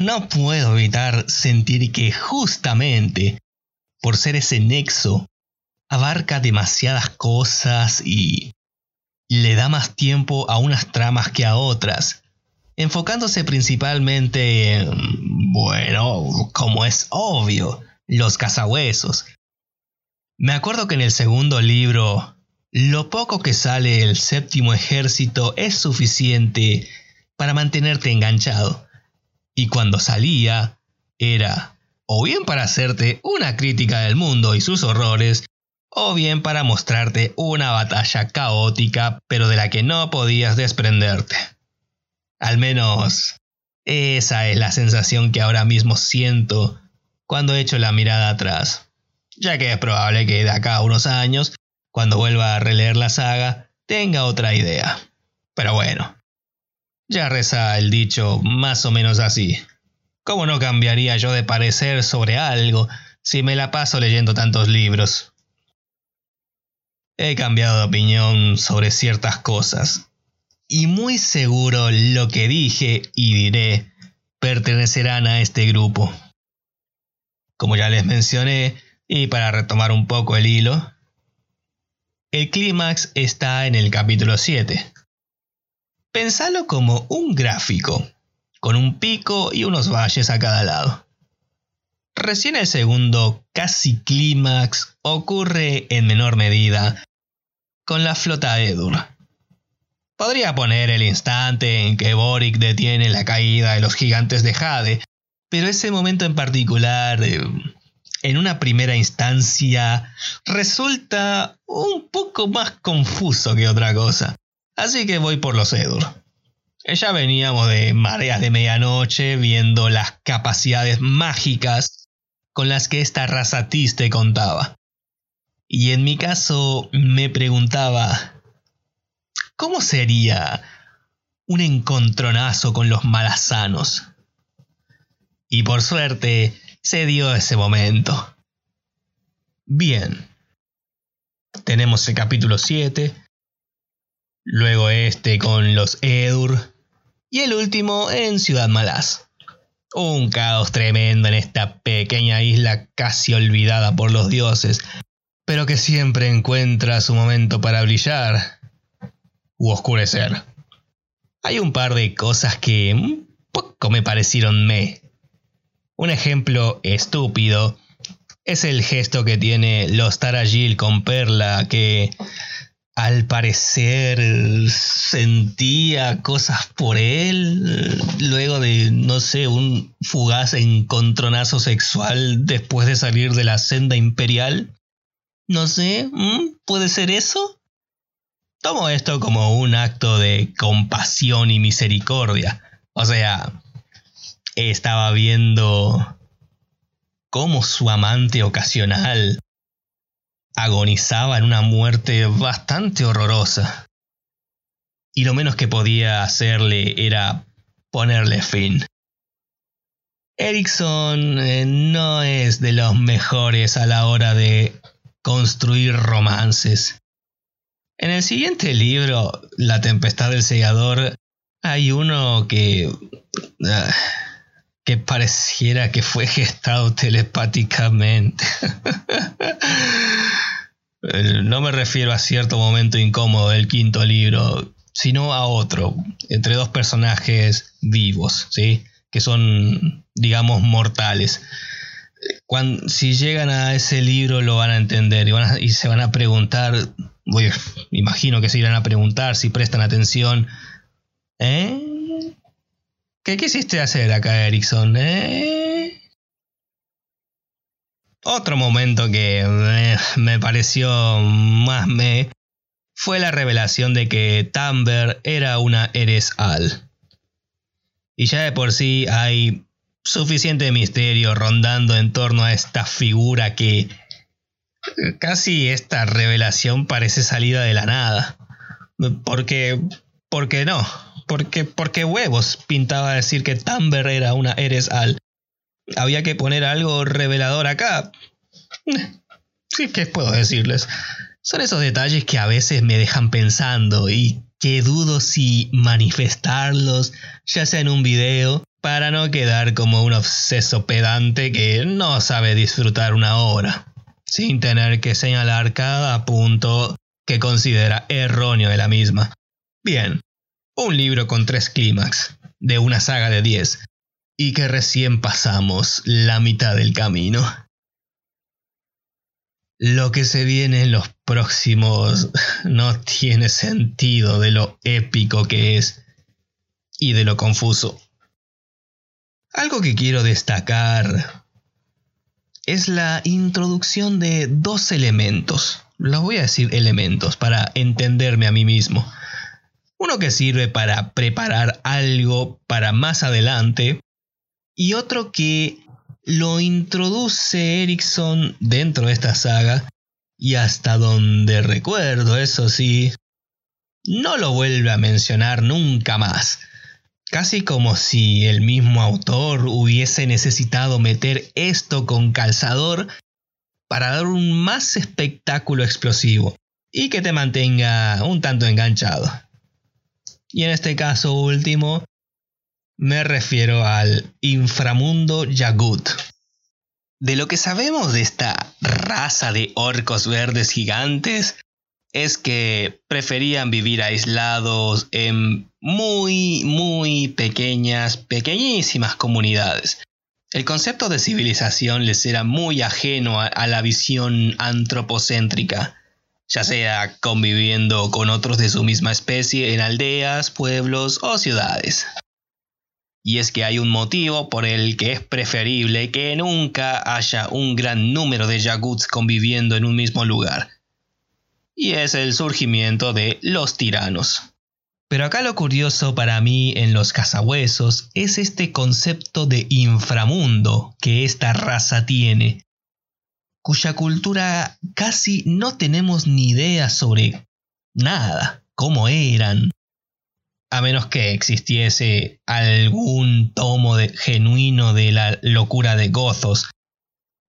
no puedo evitar sentir que justamente por ser ese nexo, abarca demasiadas cosas y le da más tiempo a unas tramas que a otras, enfocándose principalmente en, bueno, como es obvio, los cazahuesos. Me acuerdo que en el segundo libro lo poco que sale el séptimo ejército es suficiente para mantenerte enganchado. Y cuando salía, era o bien para hacerte una crítica del mundo y sus horrores, o bien para mostrarte una batalla caótica pero de la que no podías desprenderte. Al menos esa es la sensación que ahora mismo siento cuando echo la mirada atrás, ya que es probable que de acá a unos años, cuando vuelva a releer la saga, tenga otra idea. Pero bueno, ya reza el dicho más o menos así. ¿Cómo no cambiaría yo de parecer sobre algo si me la paso leyendo tantos libros? He cambiado de opinión sobre ciertas cosas, y muy seguro lo que dije y diré pertenecerán a este grupo. Como ya les mencioné, y para retomar un poco el hilo, el clímax está en el capítulo 7. Pensalo como un gráfico con un pico y unos valles a cada lado. Recién el segundo, casi clímax, ocurre en menor medida con la flota Edur. Podría poner el instante en que Boric detiene la caída de los gigantes de Jade, pero ese momento en particular, eh, en una primera instancia, resulta un poco más confuso que otra cosa. Así que voy por los Edur. Ya veníamos de mareas de medianoche viendo las capacidades mágicas con las que esta raza tiste contaba. Y en mi caso me preguntaba, ¿cómo sería un encontronazo con los malasanos? Y por suerte se dio ese momento. Bien. Tenemos el capítulo 7, luego este con los Edur, y el último en Ciudad Malaz. Un caos tremendo en esta pequeña isla casi olvidada por los dioses, pero que siempre encuentra su momento para brillar u oscurecer. Hay un par de cosas que poco me parecieron me. Un ejemplo estúpido es el gesto que tiene los Tarajil con Perla que al parecer sentía cosas por él luego de, no sé, un fugaz encontronazo sexual después de salir de la senda imperial. No sé, ¿puede ser eso? Tomo esto como un acto de compasión y misericordia. O sea, estaba viendo cómo su amante ocasional agonizaba en una muerte bastante horrorosa. Y lo menos que podía hacerle era ponerle fin. Erickson eh, no es de los mejores a la hora de construir romances. En el siguiente libro, La Tempestad del Segador, hay uno que... Ah, que pareciera que fue gestado telepáticamente. no me refiero a cierto momento incómodo del quinto libro, sino a otro, entre dos personajes vivos, ¿sí? que son, digamos, mortales. Cuando, si llegan a ese libro lo van a entender y, y se van a preguntar, imagino que se irán a preguntar si prestan atención, ¿eh? ¿Qué quisiste hacer acá, Erickson? Eh? Otro momento que me pareció más me fue la revelación de que Tamber era una Eres Al. Y ya de por sí hay suficiente misterio rondando en torno a esta figura que casi esta revelación parece salida de la nada. Porque, porque no, porque, porque huevos pintaba decir que Tamber era una Eres Al. Había que poner algo revelador acá. ¿qué puedo decirles? Son esos detalles que a veces me dejan pensando y que dudo si manifestarlos, ya sea en un video, para no quedar como un obseso pedante que no sabe disfrutar una hora, sin tener que señalar cada punto que considera erróneo de la misma. Bien, un libro con tres clímax, de una saga de diez, y que recién pasamos la mitad del camino. Lo que se viene en los próximos no tiene sentido de lo épico que es y de lo confuso. Algo que quiero destacar es la introducción de dos elementos. Los voy a decir elementos para entenderme a mí mismo. Uno que sirve para preparar algo para más adelante y otro que lo introduce Erickson dentro de esta saga y hasta donde recuerdo, eso sí, no lo vuelve a mencionar nunca más. Casi como si el mismo autor hubiese necesitado meter esto con calzador para dar un más espectáculo explosivo y que te mantenga un tanto enganchado. Y en este caso último, me refiero al inframundo Yagut. De lo que sabemos de esta raza de orcos verdes gigantes es que preferían vivir aislados en muy, muy pequeñas, pequeñísimas comunidades. El concepto de civilización les era muy ajeno a, la visión antropocéntrica ya sea conviviendo con otros de su misma especie en aldeas, pueblos o ciudades. Y es que hay un motivo por el que es preferible que nunca haya un gran número de yaguts conviviendo en un mismo lugar. Y es el surgimiento de los tiranos. Pero acá lo curioso para mí en los cazahuesos es este concepto de inframundo que esta raza tiene, cuya cultura casi no tenemos ni idea sobre nada, cómo eran, a menos que existiese algún tomo genuino de la locura de Gothos,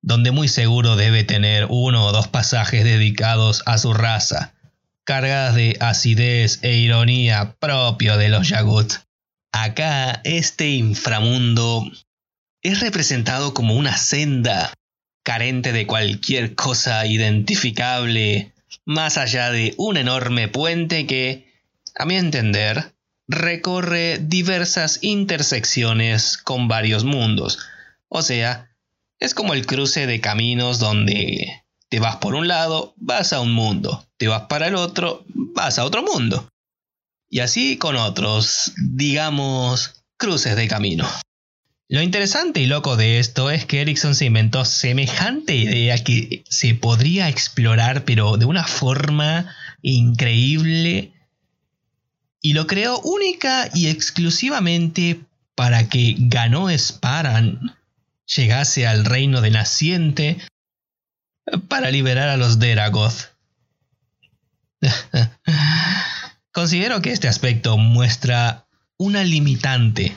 donde muy seguro debe tener uno o dos pasajes dedicados a su raza, cargadas de acidez e ironía propio de los Yagut. Acá este inframundo es representado como una senda carente de cualquier cosa identificable, más allá de un enorme puente que, a mi entender, recorre diversas intersecciones con varios mundos. O sea, es como el cruce de caminos donde te vas por un lado, vas a un mundo, te vas para el otro, vas a otro mundo. Y así con otros, digamos, cruces de camino. Lo interesante y loco de esto es que Ericsson se inventó semejante idea que se podría explorar pero de una forma increíble y lo creó única y exclusivamente para que Ganó Sparan llegase al reino de Naciente para liberar a los Deragoth. Considero que este aspecto muestra una limitante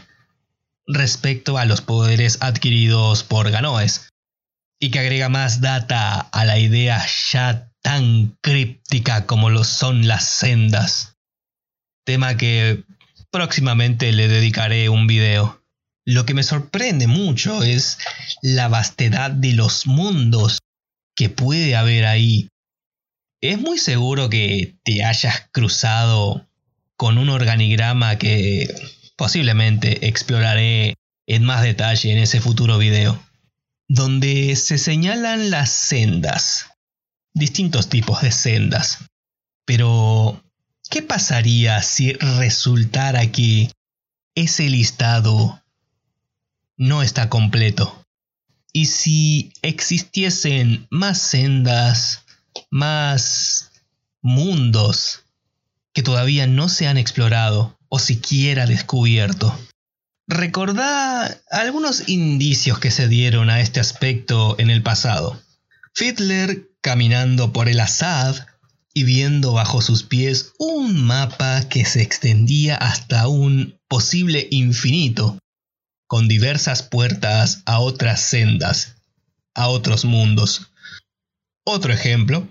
respecto a los poderes adquiridos por Ganoes, y que agrega más data a la idea ya tan críptica como lo son las sendas. Tema que próximamente le dedicaré un video. Lo que me sorprende mucho es la vastedad de los mundos que puede haber ahí. Es muy seguro que te hayas cruzado con un organigrama que posiblemente exploraré en más detalle en ese futuro video, donde se señalan las sendas, distintos tipos de sendas. Pero, ¿qué pasaría si resultara que ese listado no está completo? Y si existiesen más sendas, más mundos que todavía no se han explorado, o siquiera descubierto. Recordá algunos indicios que se dieron a este aspecto en el pasado. Fiddler caminando por el Assad y viendo bajo sus pies un mapa que se extendía hasta un posible infinito, con diversas puertas a otras sendas, a otros mundos. Otro ejemplo,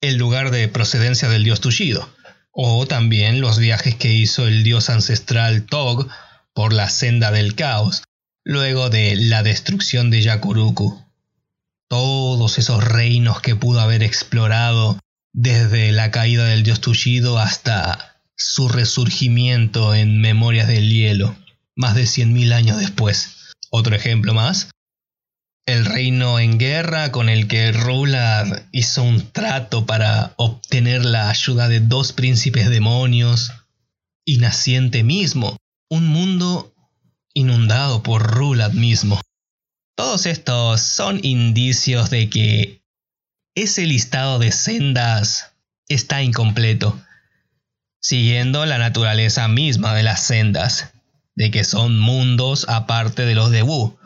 el lugar de procedencia del dios Tushido, o también los viajes que hizo el dios ancestral Tog por la senda del caos, luego de la destrucción de Yakuruku. Todos esos reinos que pudo haber explorado desde la caída del dios Tullido hasta su resurgimiento en Memorias del Hielo, más de 100.000 años después. Otro ejemplo más, el reino en guerra con el que Rulad hizo un trato para obtener la ayuda de dos príncipes demonios y naciente mismo, un mundo inundado por Rulat mismo. Todos estos son indicios de que ese listado de sendas está incompleto, siguiendo la naturaleza misma de las sendas, de que son mundos aparte de los de Wu,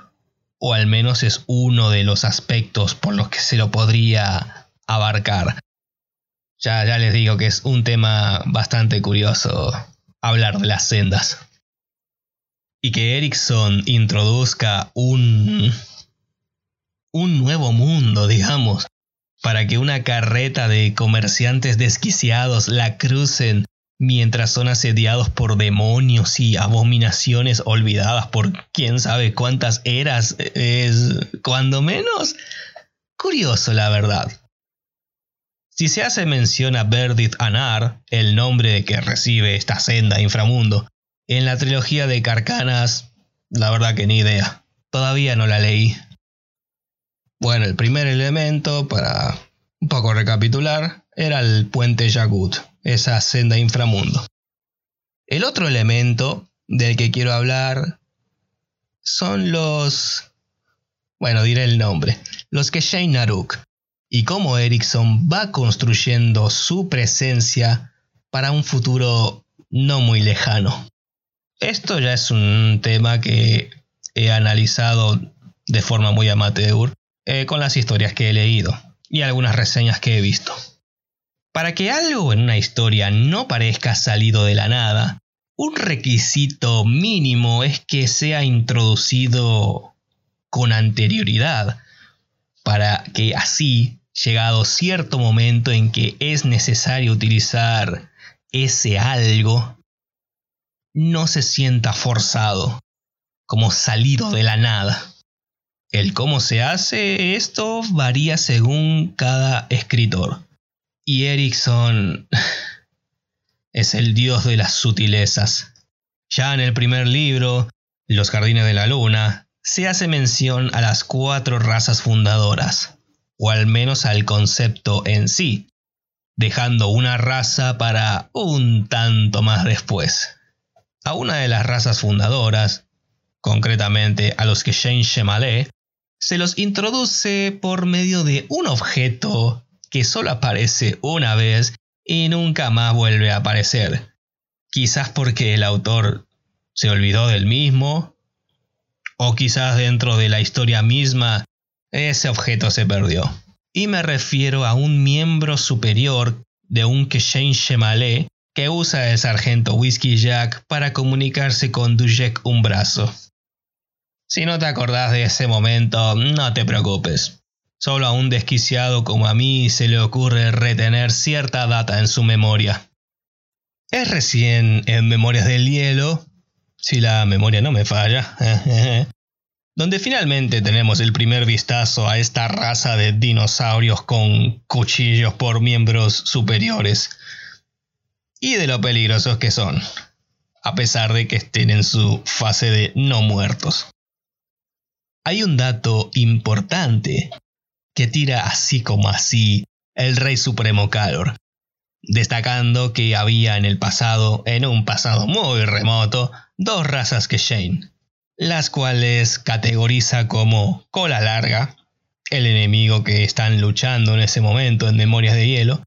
o al menos es uno de los aspectos por los que se lo podría abarcar. Ya, ya les digo que es un tema bastante curioso hablar de las sendas. Y que Ericsson introduzca un, un nuevo mundo, digamos, para que una carreta de comerciantes desquiciados la crucen mientras son asediados por demonios y abominaciones olvidadas por quién sabe cuántas eras, es cuando menos curioso la verdad. Si se hace mención a Berdith Anar, el nombre que recibe esta senda inframundo, en la trilogía de Carcanas, la verdad que ni idea. Todavía no la leí. Bueno, el primer elemento, para un poco recapitular, era el puente Yagut, esa senda inframundo. El otro elemento del que quiero hablar son los... Bueno, diré el nombre. Los que Shane Naruk, y cómo Ericsson va construyendo su presencia para un futuro no muy lejano. Esto ya es un tema que he analizado de forma muy amateur eh, con las historias que he leído y algunas reseñas que he visto. Para que algo en una historia no parezca salido de la nada, un requisito mínimo es que sea introducido con anterioridad, para que así, llegado cierto momento en que es necesario utilizar ese algo, no se sienta forzado, como salido de la nada. El cómo se hace esto varía según cada escritor. Y Erickson es el dios de las sutilezas. Ya en el primer libro, Los Jardines de la Luna, se hace mención a las cuatro razas fundadoras, o al menos al concepto en sí, dejando una raza para un tanto más después. A una de las razas fundadoras, concretamente a los que Shane Shemale, se los introduce por medio de un objeto que solo aparece una vez y nunca más vuelve a aparecer. Quizás porque el autor se olvidó del mismo o quizás dentro de la historia misma, ese objeto se perdió. Y me refiero a un miembro superior de un Keshen Shemalé que usa el sargento Whiskey Jack para comunicarse con Dujek un brazo. Si no te acordás de ese momento, no te preocupes. Solo a un desquiciado como a mí se le ocurre retener cierta data en su memoria. Es recién en Memorias del Hielo si la memoria no me falla, donde finalmente tenemos el primer vistazo a esta raza de dinosaurios con cuchillos por miembros superiores y de lo peligrosos que son, a pesar de que estén en su fase de no muertos. Hay un dato importante que tira así como así el Rey Supremo Calor, destacando que había en el pasado, en un pasado muy remoto, dos razas que Shane, las cuales categoriza como cola larga, el enemigo que están luchando en ese momento en Memorias de Hielo,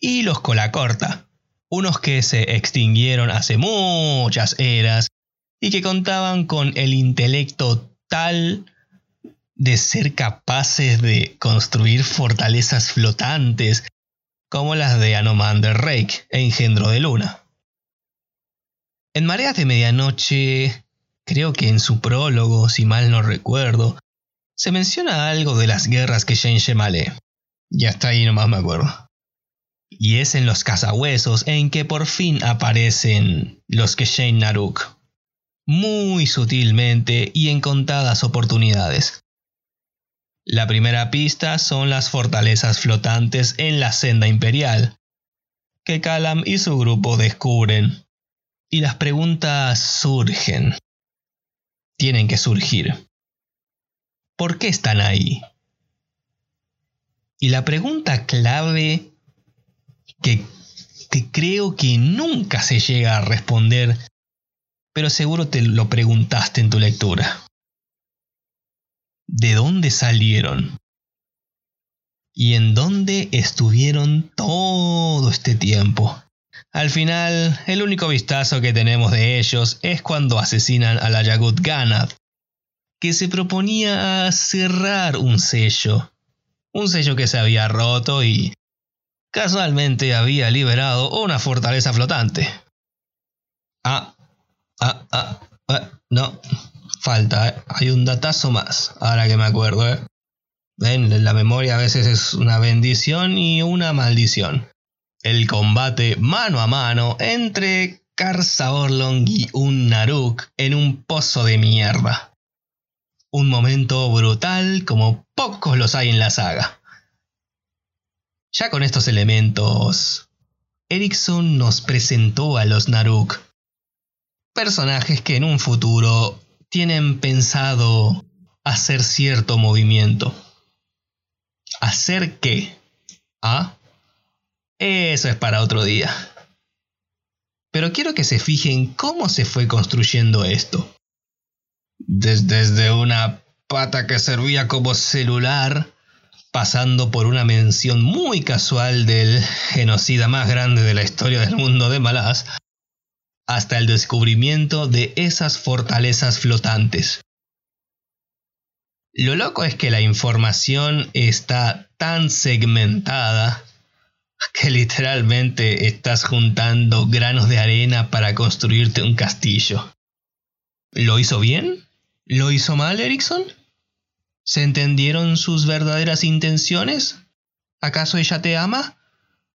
y los cola corta, unos que se extinguieron hace muchas eras y que contaban con el intelecto tal de ser capaces de construir fortalezas flotantes como las de Anomander Rake, engendro de luna. En Mareas de Medianoche, creo que en su prólogo, si mal no recuerdo, se menciona algo de las guerras que Shane Shemale. Y hasta ahí nomás me acuerdo. Y es en los cazahuesos en que por fin aparecen los que Shane Naruk. Muy sutilmente y en contadas oportunidades. La primera pista son las fortalezas flotantes en la senda imperial, que Calam y su grupo descubren y las preguntas surgen. Tienen que surgir. ¿Por qué están ahí? Y la pregunta clave que, creo que nunca se llega a responder pero seguro te lo preguntaste en tu lectura. ¿De dónde salieron? ¿Y en dónde estuvieron todo este tiempo? Al final, el único vistazo que tenemos de ellos es cuando asesinan a la Yagut Ganad, que se proponía cerrar un sello, un sello que se había roto y casualmente había liberado una fortaleza flotante. Ah, ah, ah, ah no, falta, ¿eh? hay un datazo más, ahora que me acuerdo. ¿eh? Ven, la memoria a veces es una bendición y una maldición. El combate mano a mano entre Karsa Orlong y un Naruk en un pozo de mierda. Un momento brutal como pocos los hay en la saga. Ya con estos elementos, Erickson nos presentó a los Naruk, personajes que en un futuro tienen pensado hacer cierto movimiento. ¿Hacer qué? ¿Ah? Eso es para otro día. Pero quiero que se fijen cómo se fue construyendo esto. Desde una pata que servía como celular, pasando por una mención muy casual del genocida más grande de la historia del mundo de Malás, hasta el descubrimiento de esas fortalezas flotantes. Lo loco es que la información está tan segmentada que literalmente estás juntando granos de arena para construirte un castillo. ¿Lo hizo bien? ¿Lo hizo mal, Erickson? ¿Se entendieron sus verdaderas intenciones? ¿Acaso ella te ama?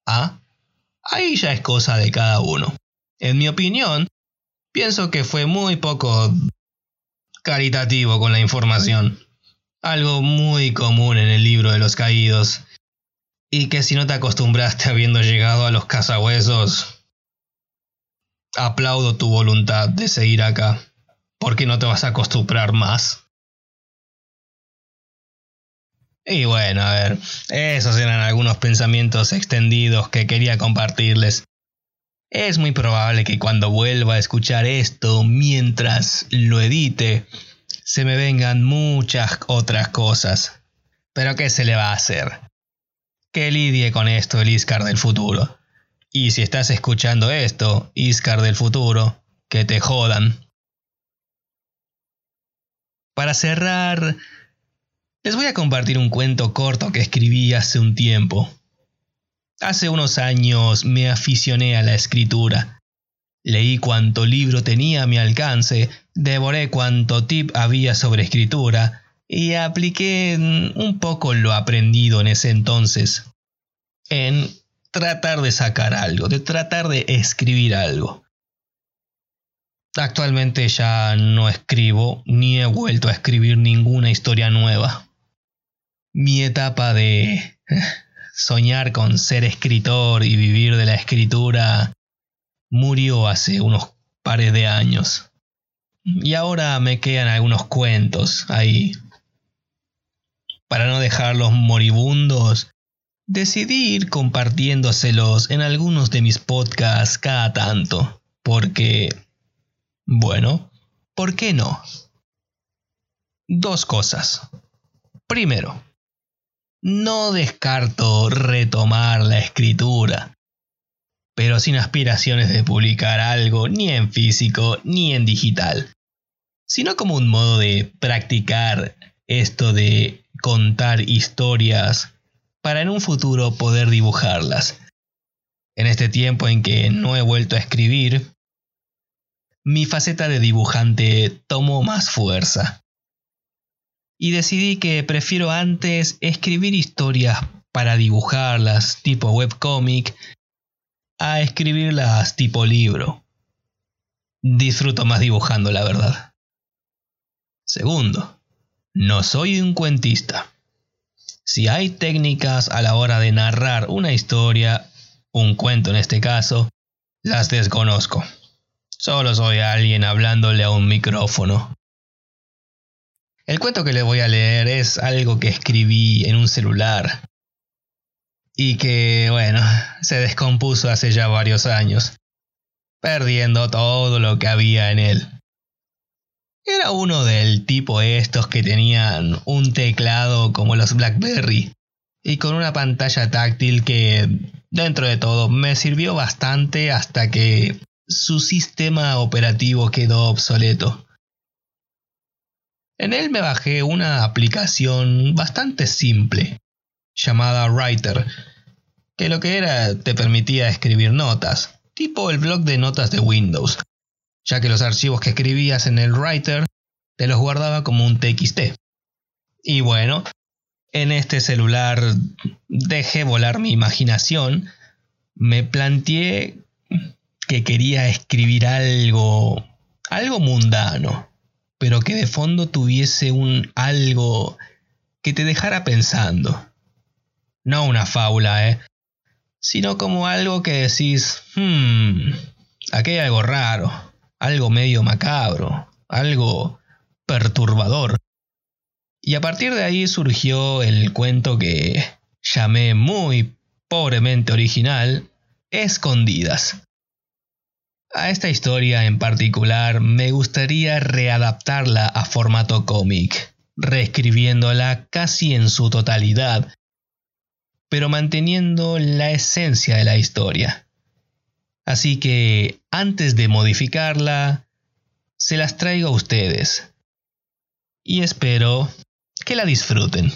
Ah, ahí ya es cosa de cada uno. En mi opinión, pienso que fue muy poco caritativo con la información. Algo muy común en el libro de los caídos. Y que si no te acostumbraste habiendo llegado a los cazahuesos, aplaudo tu voluntad de seguir acá. porque no te vas a acostumbrar más? Y bueno, a ver, esos eran algunos pensamientos extendidos que quería compartirles. Es muy probable que cuando vuelva a escuchar esto mientras lo edite, se me vengan muchas otras cosas. Pero ¿qué se le va a hacer? Que lidie con esto el Iscar del futuro. Y si estás escuchando esto, Iscar del futuro, que te jodan. Para cerrar, les voy a compartir un cuento corto que escribí hace un tiempo. Hace unos años me aficioné a la escritura. Leí cuanto libro tenía a mi alcance, devoré cuanto tip había sobre escritura y apliqué un poco lo aprendido en ese entonces en tratar de sacar algo, de tratar de escribir algo. Actualmente ya no escribo ni he vuelto a escribir ninguna historia nueva mi etapa de soñar con ser escritor y vivir de la escritura murió hace unos pares de años. Y ahora me quedan algunos cuentos ahí. Para no dejarlos moribundos, decidí ir compartiéndoselos en algunos de mis podcasts cada tanto. Porque, bueno, ¿por qué no? Dos cosas. Primero, no descarto retomar la escritura, pero sin aspiraciones de publicar algo ni en físico ni en digital, sino como un modo de practicar esto de contar historias para en un futuro poder dibujarlas. En este tiempo en que no he vuelto a escribir, mi faceta de dibujante tomó más fuerza y decidí que prefiero antes escribir historias para dibujarlas tipo webcomic a escribirlas tipo libro. Disfruto más dibujando, la verdad. Segundo, no soy un cuentista. Si hay técnicas a la hora de narrar una historia, un cuento en este caso, las desconozco. Solo soy alguien hablándole a un micrófono. El cuento que les voy a leer es algo que escribí en un celular y que, bueno, se descompuso hace ya varios años. perdiendo todo lo que había en él. Era uno del tipo estos que tenían un teclado como los BlackBerry y con una pantalla táctil que, dentro de todo, me sirvió bastante hasta que su sistema operativo quedó obsoleto. En él me bajé una aplicación bastante simple, llamada Writer, que lo que era te permitía escribir notas, tipo el blog de notas de Windows, ya que los archivos que escribías en el Writer te los guardaba como un TXT. Y bueno, en este celular dejé volar mi imaginación, me planteé que quería escribir algo, algo mundano, pero que de fondo tuviese un algo que te dejara pensando. No una fábula, ¿eh? Sino como algo que decís, hmm, aquí hay algo raro, algo medio macabro, algo perturbador. Y a partir de ahí surgió el cuento que llamé muy pobremente original, Escondidas. A esta historia en particular me gustaría readaptarla a formato cómic, reescribiéndola casi en su totalidad, pero manteniendo la esencia de la historia. Así que, antes de modificarla, se las traigo a ustedes. Y espero que la disfruten.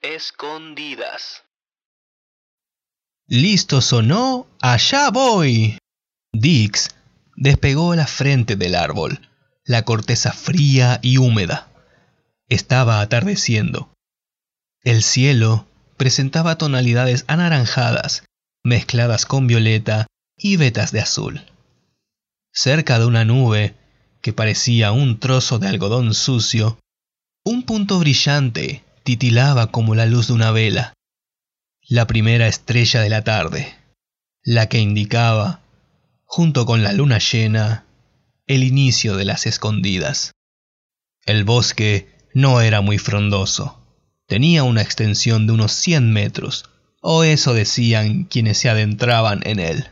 Escondidas. ¿Listos o no? ¡Allá voy! Dix despegó la frente del árbol, la corteza fría y húmeda. Estaba atardeciendo. El cielo presentaba tonalidades anaranjadas, mezcladas con violeta y vetas de azul. Cerca de una nube, que parecía un trozo de algodón sucio, un punto brillante titilaba como la luz de una vela la primera estrella de la tarde, la que indicaba, junto con la luna llena, el inicio de las escondidas. El bosque no era muy frondoso, tenía una extensión de unos 100 metros, o eso decían quienes se adentraban en él.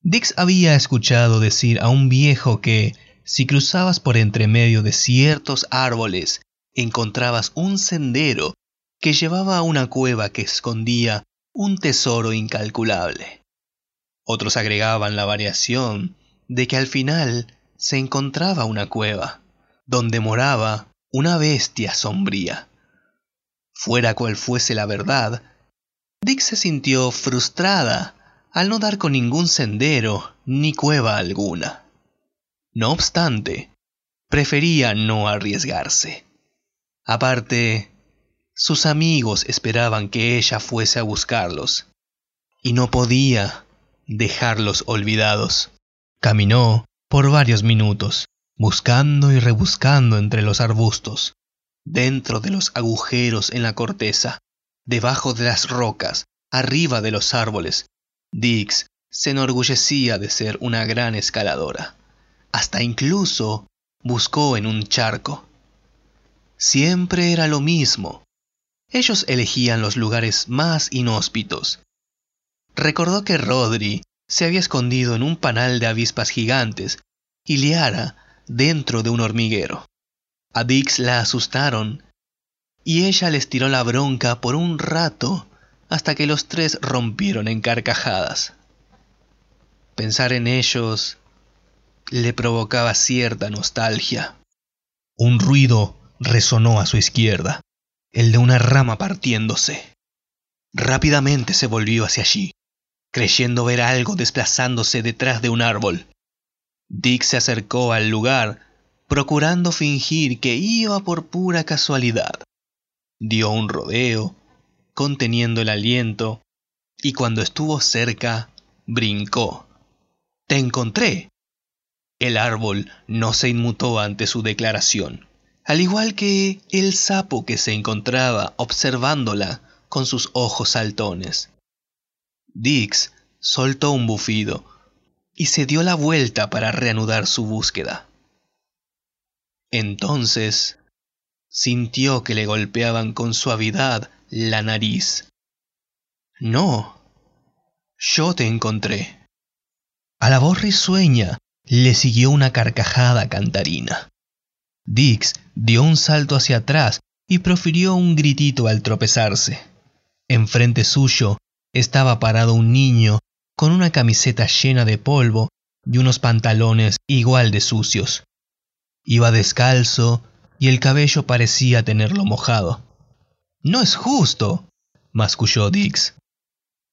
Dix había escuchado decir a un viejo que, si cruzabas por entre medio de ciertos árboles, encontrabas un sendero que llevaba a una cueva que escondía un tesoro incalculable. Otros agregaban la variación de que al final se encontraba una cueva, donde moraba una bestia sombría. Fuera cual fuese la verdad, Dick se sintió frustrada al no dar con ningún sendero ni cueva alguna. No obstante, prefería no arriesgarse. Aparte, sus amigos esperaban que ella fuese a buscarlos, y no podía dejarlos olvidados. Caminó por varios minutos, buscando y rebuscando entre los arbustos, dentro de los agujeros en la corteza, debajo de las rocas, arriba de los árboles. Dix se enorgullecía de ser una gran escaladora. Hasta incluso buscó en un charco. Siempre era lo mismo. Ellos elegían los lugares más inhóspitos. Recordó que Rodri se había escondido en un panal de avispas gigantes y Liara dentro de un hormiguero. A Dix la asustaron y ella les tiró la bronca por un rato hasta que los tres rompieron en carcajadas. Pensar en ellos le provocaba cierta nostalgia. Un ruido resonó a su izquierda el de una rama partiéndose. Rápidamente se volvió hacia allí, creyendo ver algo desplazándose detrás de un árbol. Dick se acercó al lugar, procurando fingir que iba por pura casualidad. Dio un rodeo, conteniendo el aliento, y cuando estuvo cerca, brincó. Te encontré. El árbol no se inmutó ante su declaración al igual que el sapo que se encontraba observándola con sus ojos saltones. Dix soltó un bufido y se dio la vuelta para reanudar su búsqueda. Entonces sintió que le golpeaban con suavidad la nariz. No, yo te encontré. A la voz risueña le siguió una carcajada cantarina. Dix dio un salto hacia atrás y profirió un gritito al tropezarse. Enfrente suyo estaba parado un niño con una camiseta llena de polvo y unos pantalones igual de sucios. Iba descalzo y el cabello parecía tenerlo mojado. No es justo, masculló Dix.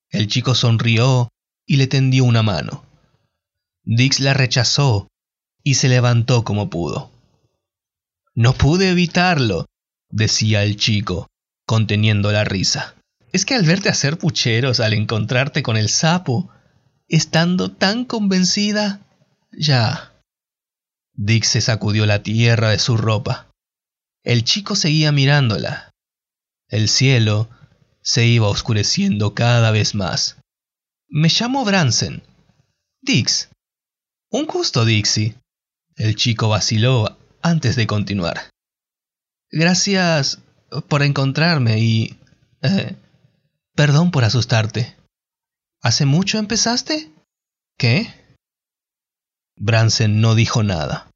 El chico sonrió y le tendió una mano. Dix la rechazó y se levantó como pudo. No pude evitarlo, decía el chico, conteniendo la risa. Es que al verte hacer pucheros al encontrarte con el sapo, estando tan convencida, ya. Dix se sacudió la tierra de su ropa. El chico seguía mirándola. El cielo se iba oscureciendo cada vez más. Me llamo Bransen. Dix. Un gusto, Dixie. El chico vaciló antes de continuar. Gracias por encontrarme y... Eh, perdón por asustarte. ¿Hace mucho empezaste? ¿Qué? Bransen no dijo nada.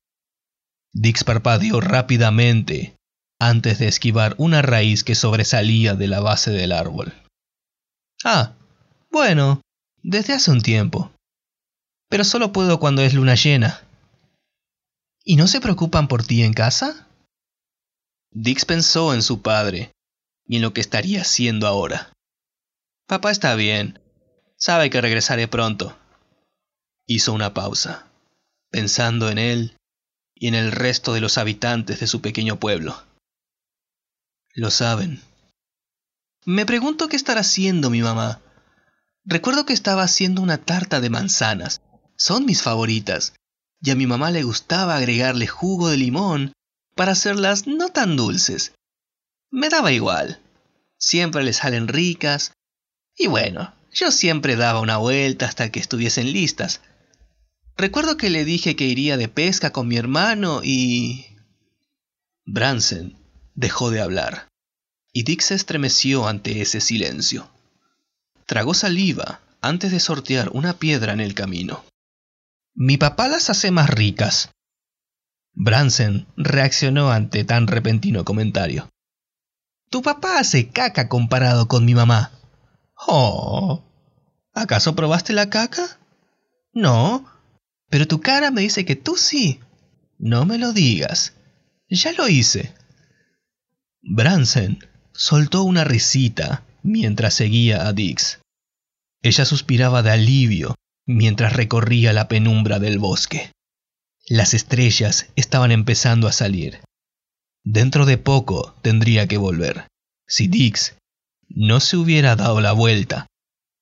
Dix parpadeó rápidamente antes de esquivar una raíz que sobresalía de la base del árbol. Ah, bueno, desde hace un tiempo. Pero solo puedo cuando es luna llena. ¿Y no se preocupan por ti en casa? Dix pensó en su padre y en lo que estaría haciendo ahora. Papá está bien. Sabe que regresaré pronto. Hizo una pausa, pensando en él y en el resto de los habitantes de su pequeño pueblo. Lo saben. Me pregunto qué estará haciendo mi mamá. Recuerdo que estaba haciendo una tarta de manzanas. Son mis favoritas y a mi mamá le gustaba agregarle jugo de limón para hacerlas no tan dulces. Me daba igual. Siempre le salen ricas. Y bueno, yo siempre daba una vuelta hasta que estuviesen listas. Recuerdo que le dije que iría de pesca con mi hermano y... Bransen dejó de hablar, y Dick se estremeció ante ese silencio. Tragó saliva antes de sortear una piedra en el camino. Mi papá las hace más ricas. Bransen reaccionó ante tan repentino comentario. Tu papá hace caca comparado con mi mamá. Oh. ¿Acaso probaste la caca? No. Pero tu cara me dice que tú sí. No me lo digas. Ya lo hice. Bransen soltó una risita mientras seguía a Dix. Ella suspiraba de alivio mientras recorría la penumbra del bosque. Las estrellas estaban empezando a salir. Dentro de poco tendría que volver. Si Dix no se hubiera dado la vuelta,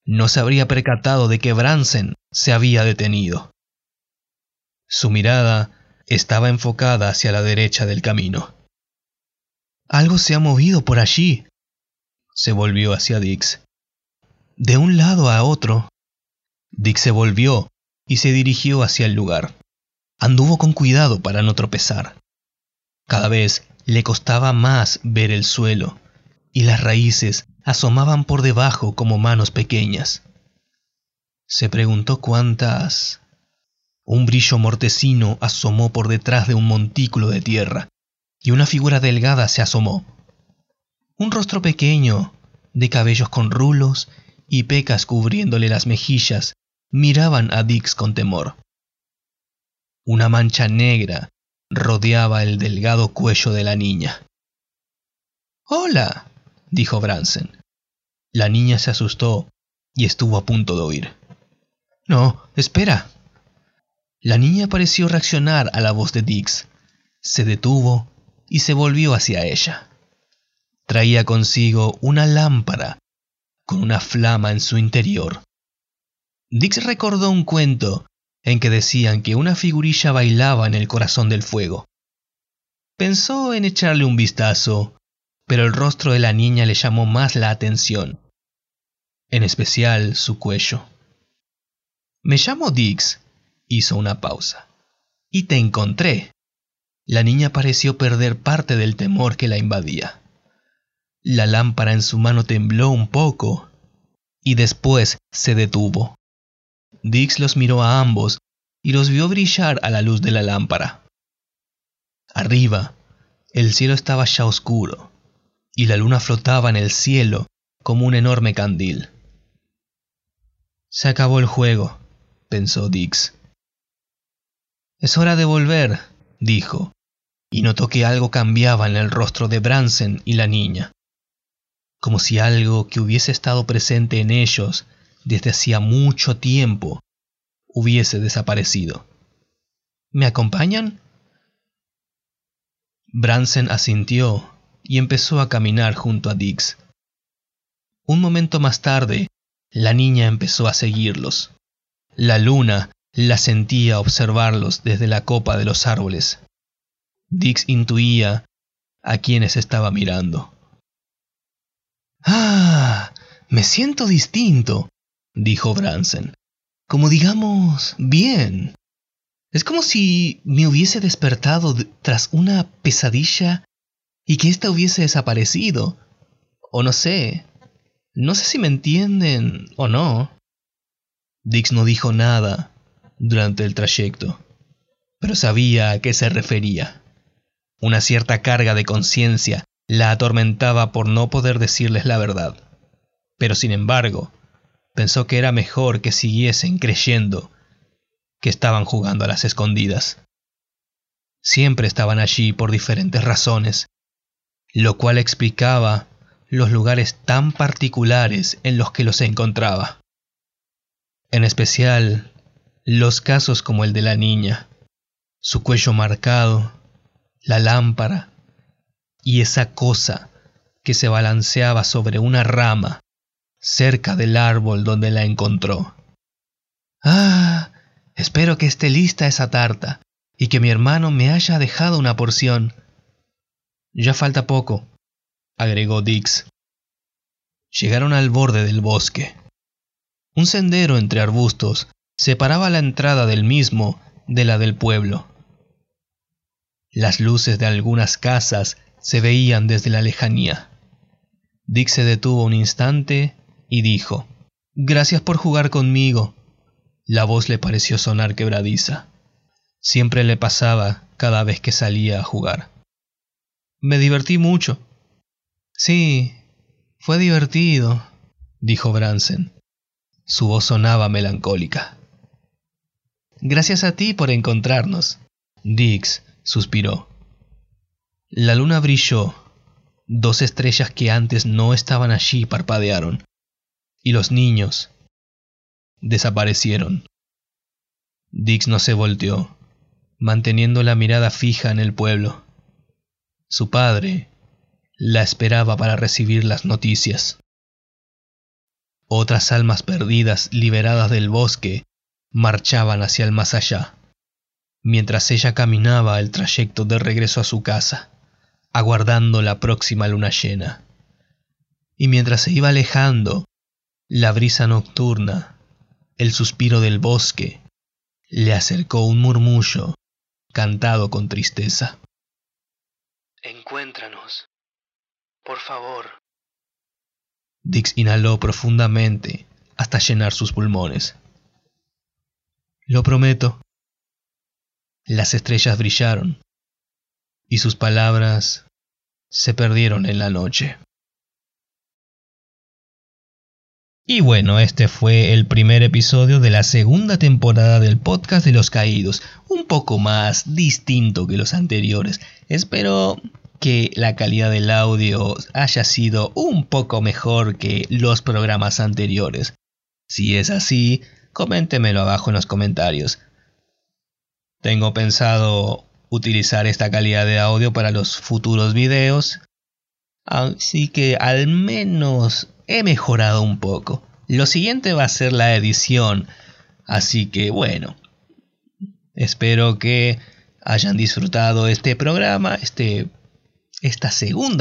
no se habría percatado de que Bransen se había detenido. Su mirada estaba enfocada hacia la derecha del camino. Algo se ha movido por allí. Se volvió hacia Dix. De un lado a otro Dick se volvió y se dirigió hacia el lugar. Anduvo con cuidado para no tropezar. Cada vez le costaba más ver el suelo, y las raíces asomaban por debajo como manos pequeñas. Se preguntó cuántas... Un brillo mortecino asomó por detrás de un montículo de tierra, y una figura delgada se asomó. Un rostro pequeño, de cabellos con rulos y pecas cubriéndole las mejillas, miraban a Dix con temor. Una mancha negra rodeaba el delgado cuello de la niña. Hola, dijo Bransen. La niña se asustó y estuvo a punto de huir. No, espera. La niña pareció reaccionar a la voz de Dix. Se detuvo y se volvió hacia ella. Traía consigo una lámpara con una flama en su interior. Dix recordó un cuento en que decían que una figurilla bailaba en el corazón del fuego. Pensó en echarle un vistazo, pero el rostro de la niña le llamó más la atención, en especial su cuello. Me llamo Dix, hizo una pausa, y te encontré. La niña pareció perder parte del temor que la invadía. La lámpara en su mano tembló un poco y después se detuvo. Dix los miró a ambos y los vio brillar a la luz de la lámpara. Arriba, el cielo estaba ya oscuro, y la luna flotaba en el cielo como un enorme candil. Se acabó el juego, pensó Dix. Es hora de volver, dijo, y notó que algo cambiaba en el rostro de Bransen y la niña, como si algo que hubiese estado presente en ellos desde hacía mucho tiempo hubiese desaparecido. ¿Me acompañan? Bransen asintió y empezó a caminar junto a Dix. Un momento más tarde, la niña empezó a seguirlos. La luna la sentía observarlos desde la copa de los árboles. Dix intuía a quienes estaba mirando. Ah, me siento distinto, dijo Bransen. Como digamos, bien. Es como si me hubiese despertado tras una pesadilla y que ésta hubiese desaparecido. O no sé. No sé si me entienden o no. Dix no dijo nada durante el trayecto, pero sabía a qué se refería. Una cierta carga de conciencia la atormentaba por no poder decirles la verdad. Pero sin embargo, pensó que era mejor que siguiesen creyendo que estaban jugando a las escondidas. Siempre estaban allí por diferentes razones, lo cual explicaba los lugares tan particulares en los que los encontraba. En especial los casos como el de la niña, su cuello marcado, la lámpara y esa cosa que se balanceaba sobre una rama cerca del árbol donde la encontró. Ah, espero que esté lista esa tarta y que mi hermano me haya dejado una porción. Ya falta poco, agregó Dix. Llegaron al borde del bosque. Un sendero entre arbustos separaba la entrada del mismo de la del pueblo. Las luces de algunas casas se veían desde la lejanía. Dick se detuvo un instante y dijo, Gracias por jugar conmigo. La voz le pareció sonar quebradiza. Siempre le pasaba cada vez que salía a jugar. Me divertí mucho. Sí, fue divertido, dijo Bransen. Su voz sonaba melancólica. Gracias a ti por encontrarnos. Dix suspiró. La luna brilló. Dos estrellas que antes no estaban allí parpadearon. Y los niños desaparecieron. Dix no se volteó, manteniendo la mirada fija en el pueblo. Su padre la esperaba para recibir las noticias. Otras almas perdidas liberadas del bosque marchaban hacia el más allá, mientras ella caminaba el trayecto de regreso a su casa, aguardando la próxima luna llena. Y mientras se iba alejando, la brisa nocturna, el suspiro del bosque, le acercó un murmullo cantado con tristeza. Encuéntranos, por favor. Dix inhaló profundamente hasta llenar sus pulmones. Lo prometo. Las estrellas brillaron y sus palabras se perdieron en la noche. Y bueno, este fue el primer episodio de la segunda temporada del podcast de los caídos, un poco más distinto que los anteriores. Espero que la calidad del audio haya sido un poco mejor que los programas anteriores. Si es así, coméntemelo abajo en los comentarios. Tengo pensado utilizar esta calidad de audio para los futuros videos, así que al menos he mejorado un poco. Lo siguiente va a ser la edición, así que bueno, espero que hayan disfrutado este programa, este, esta segunda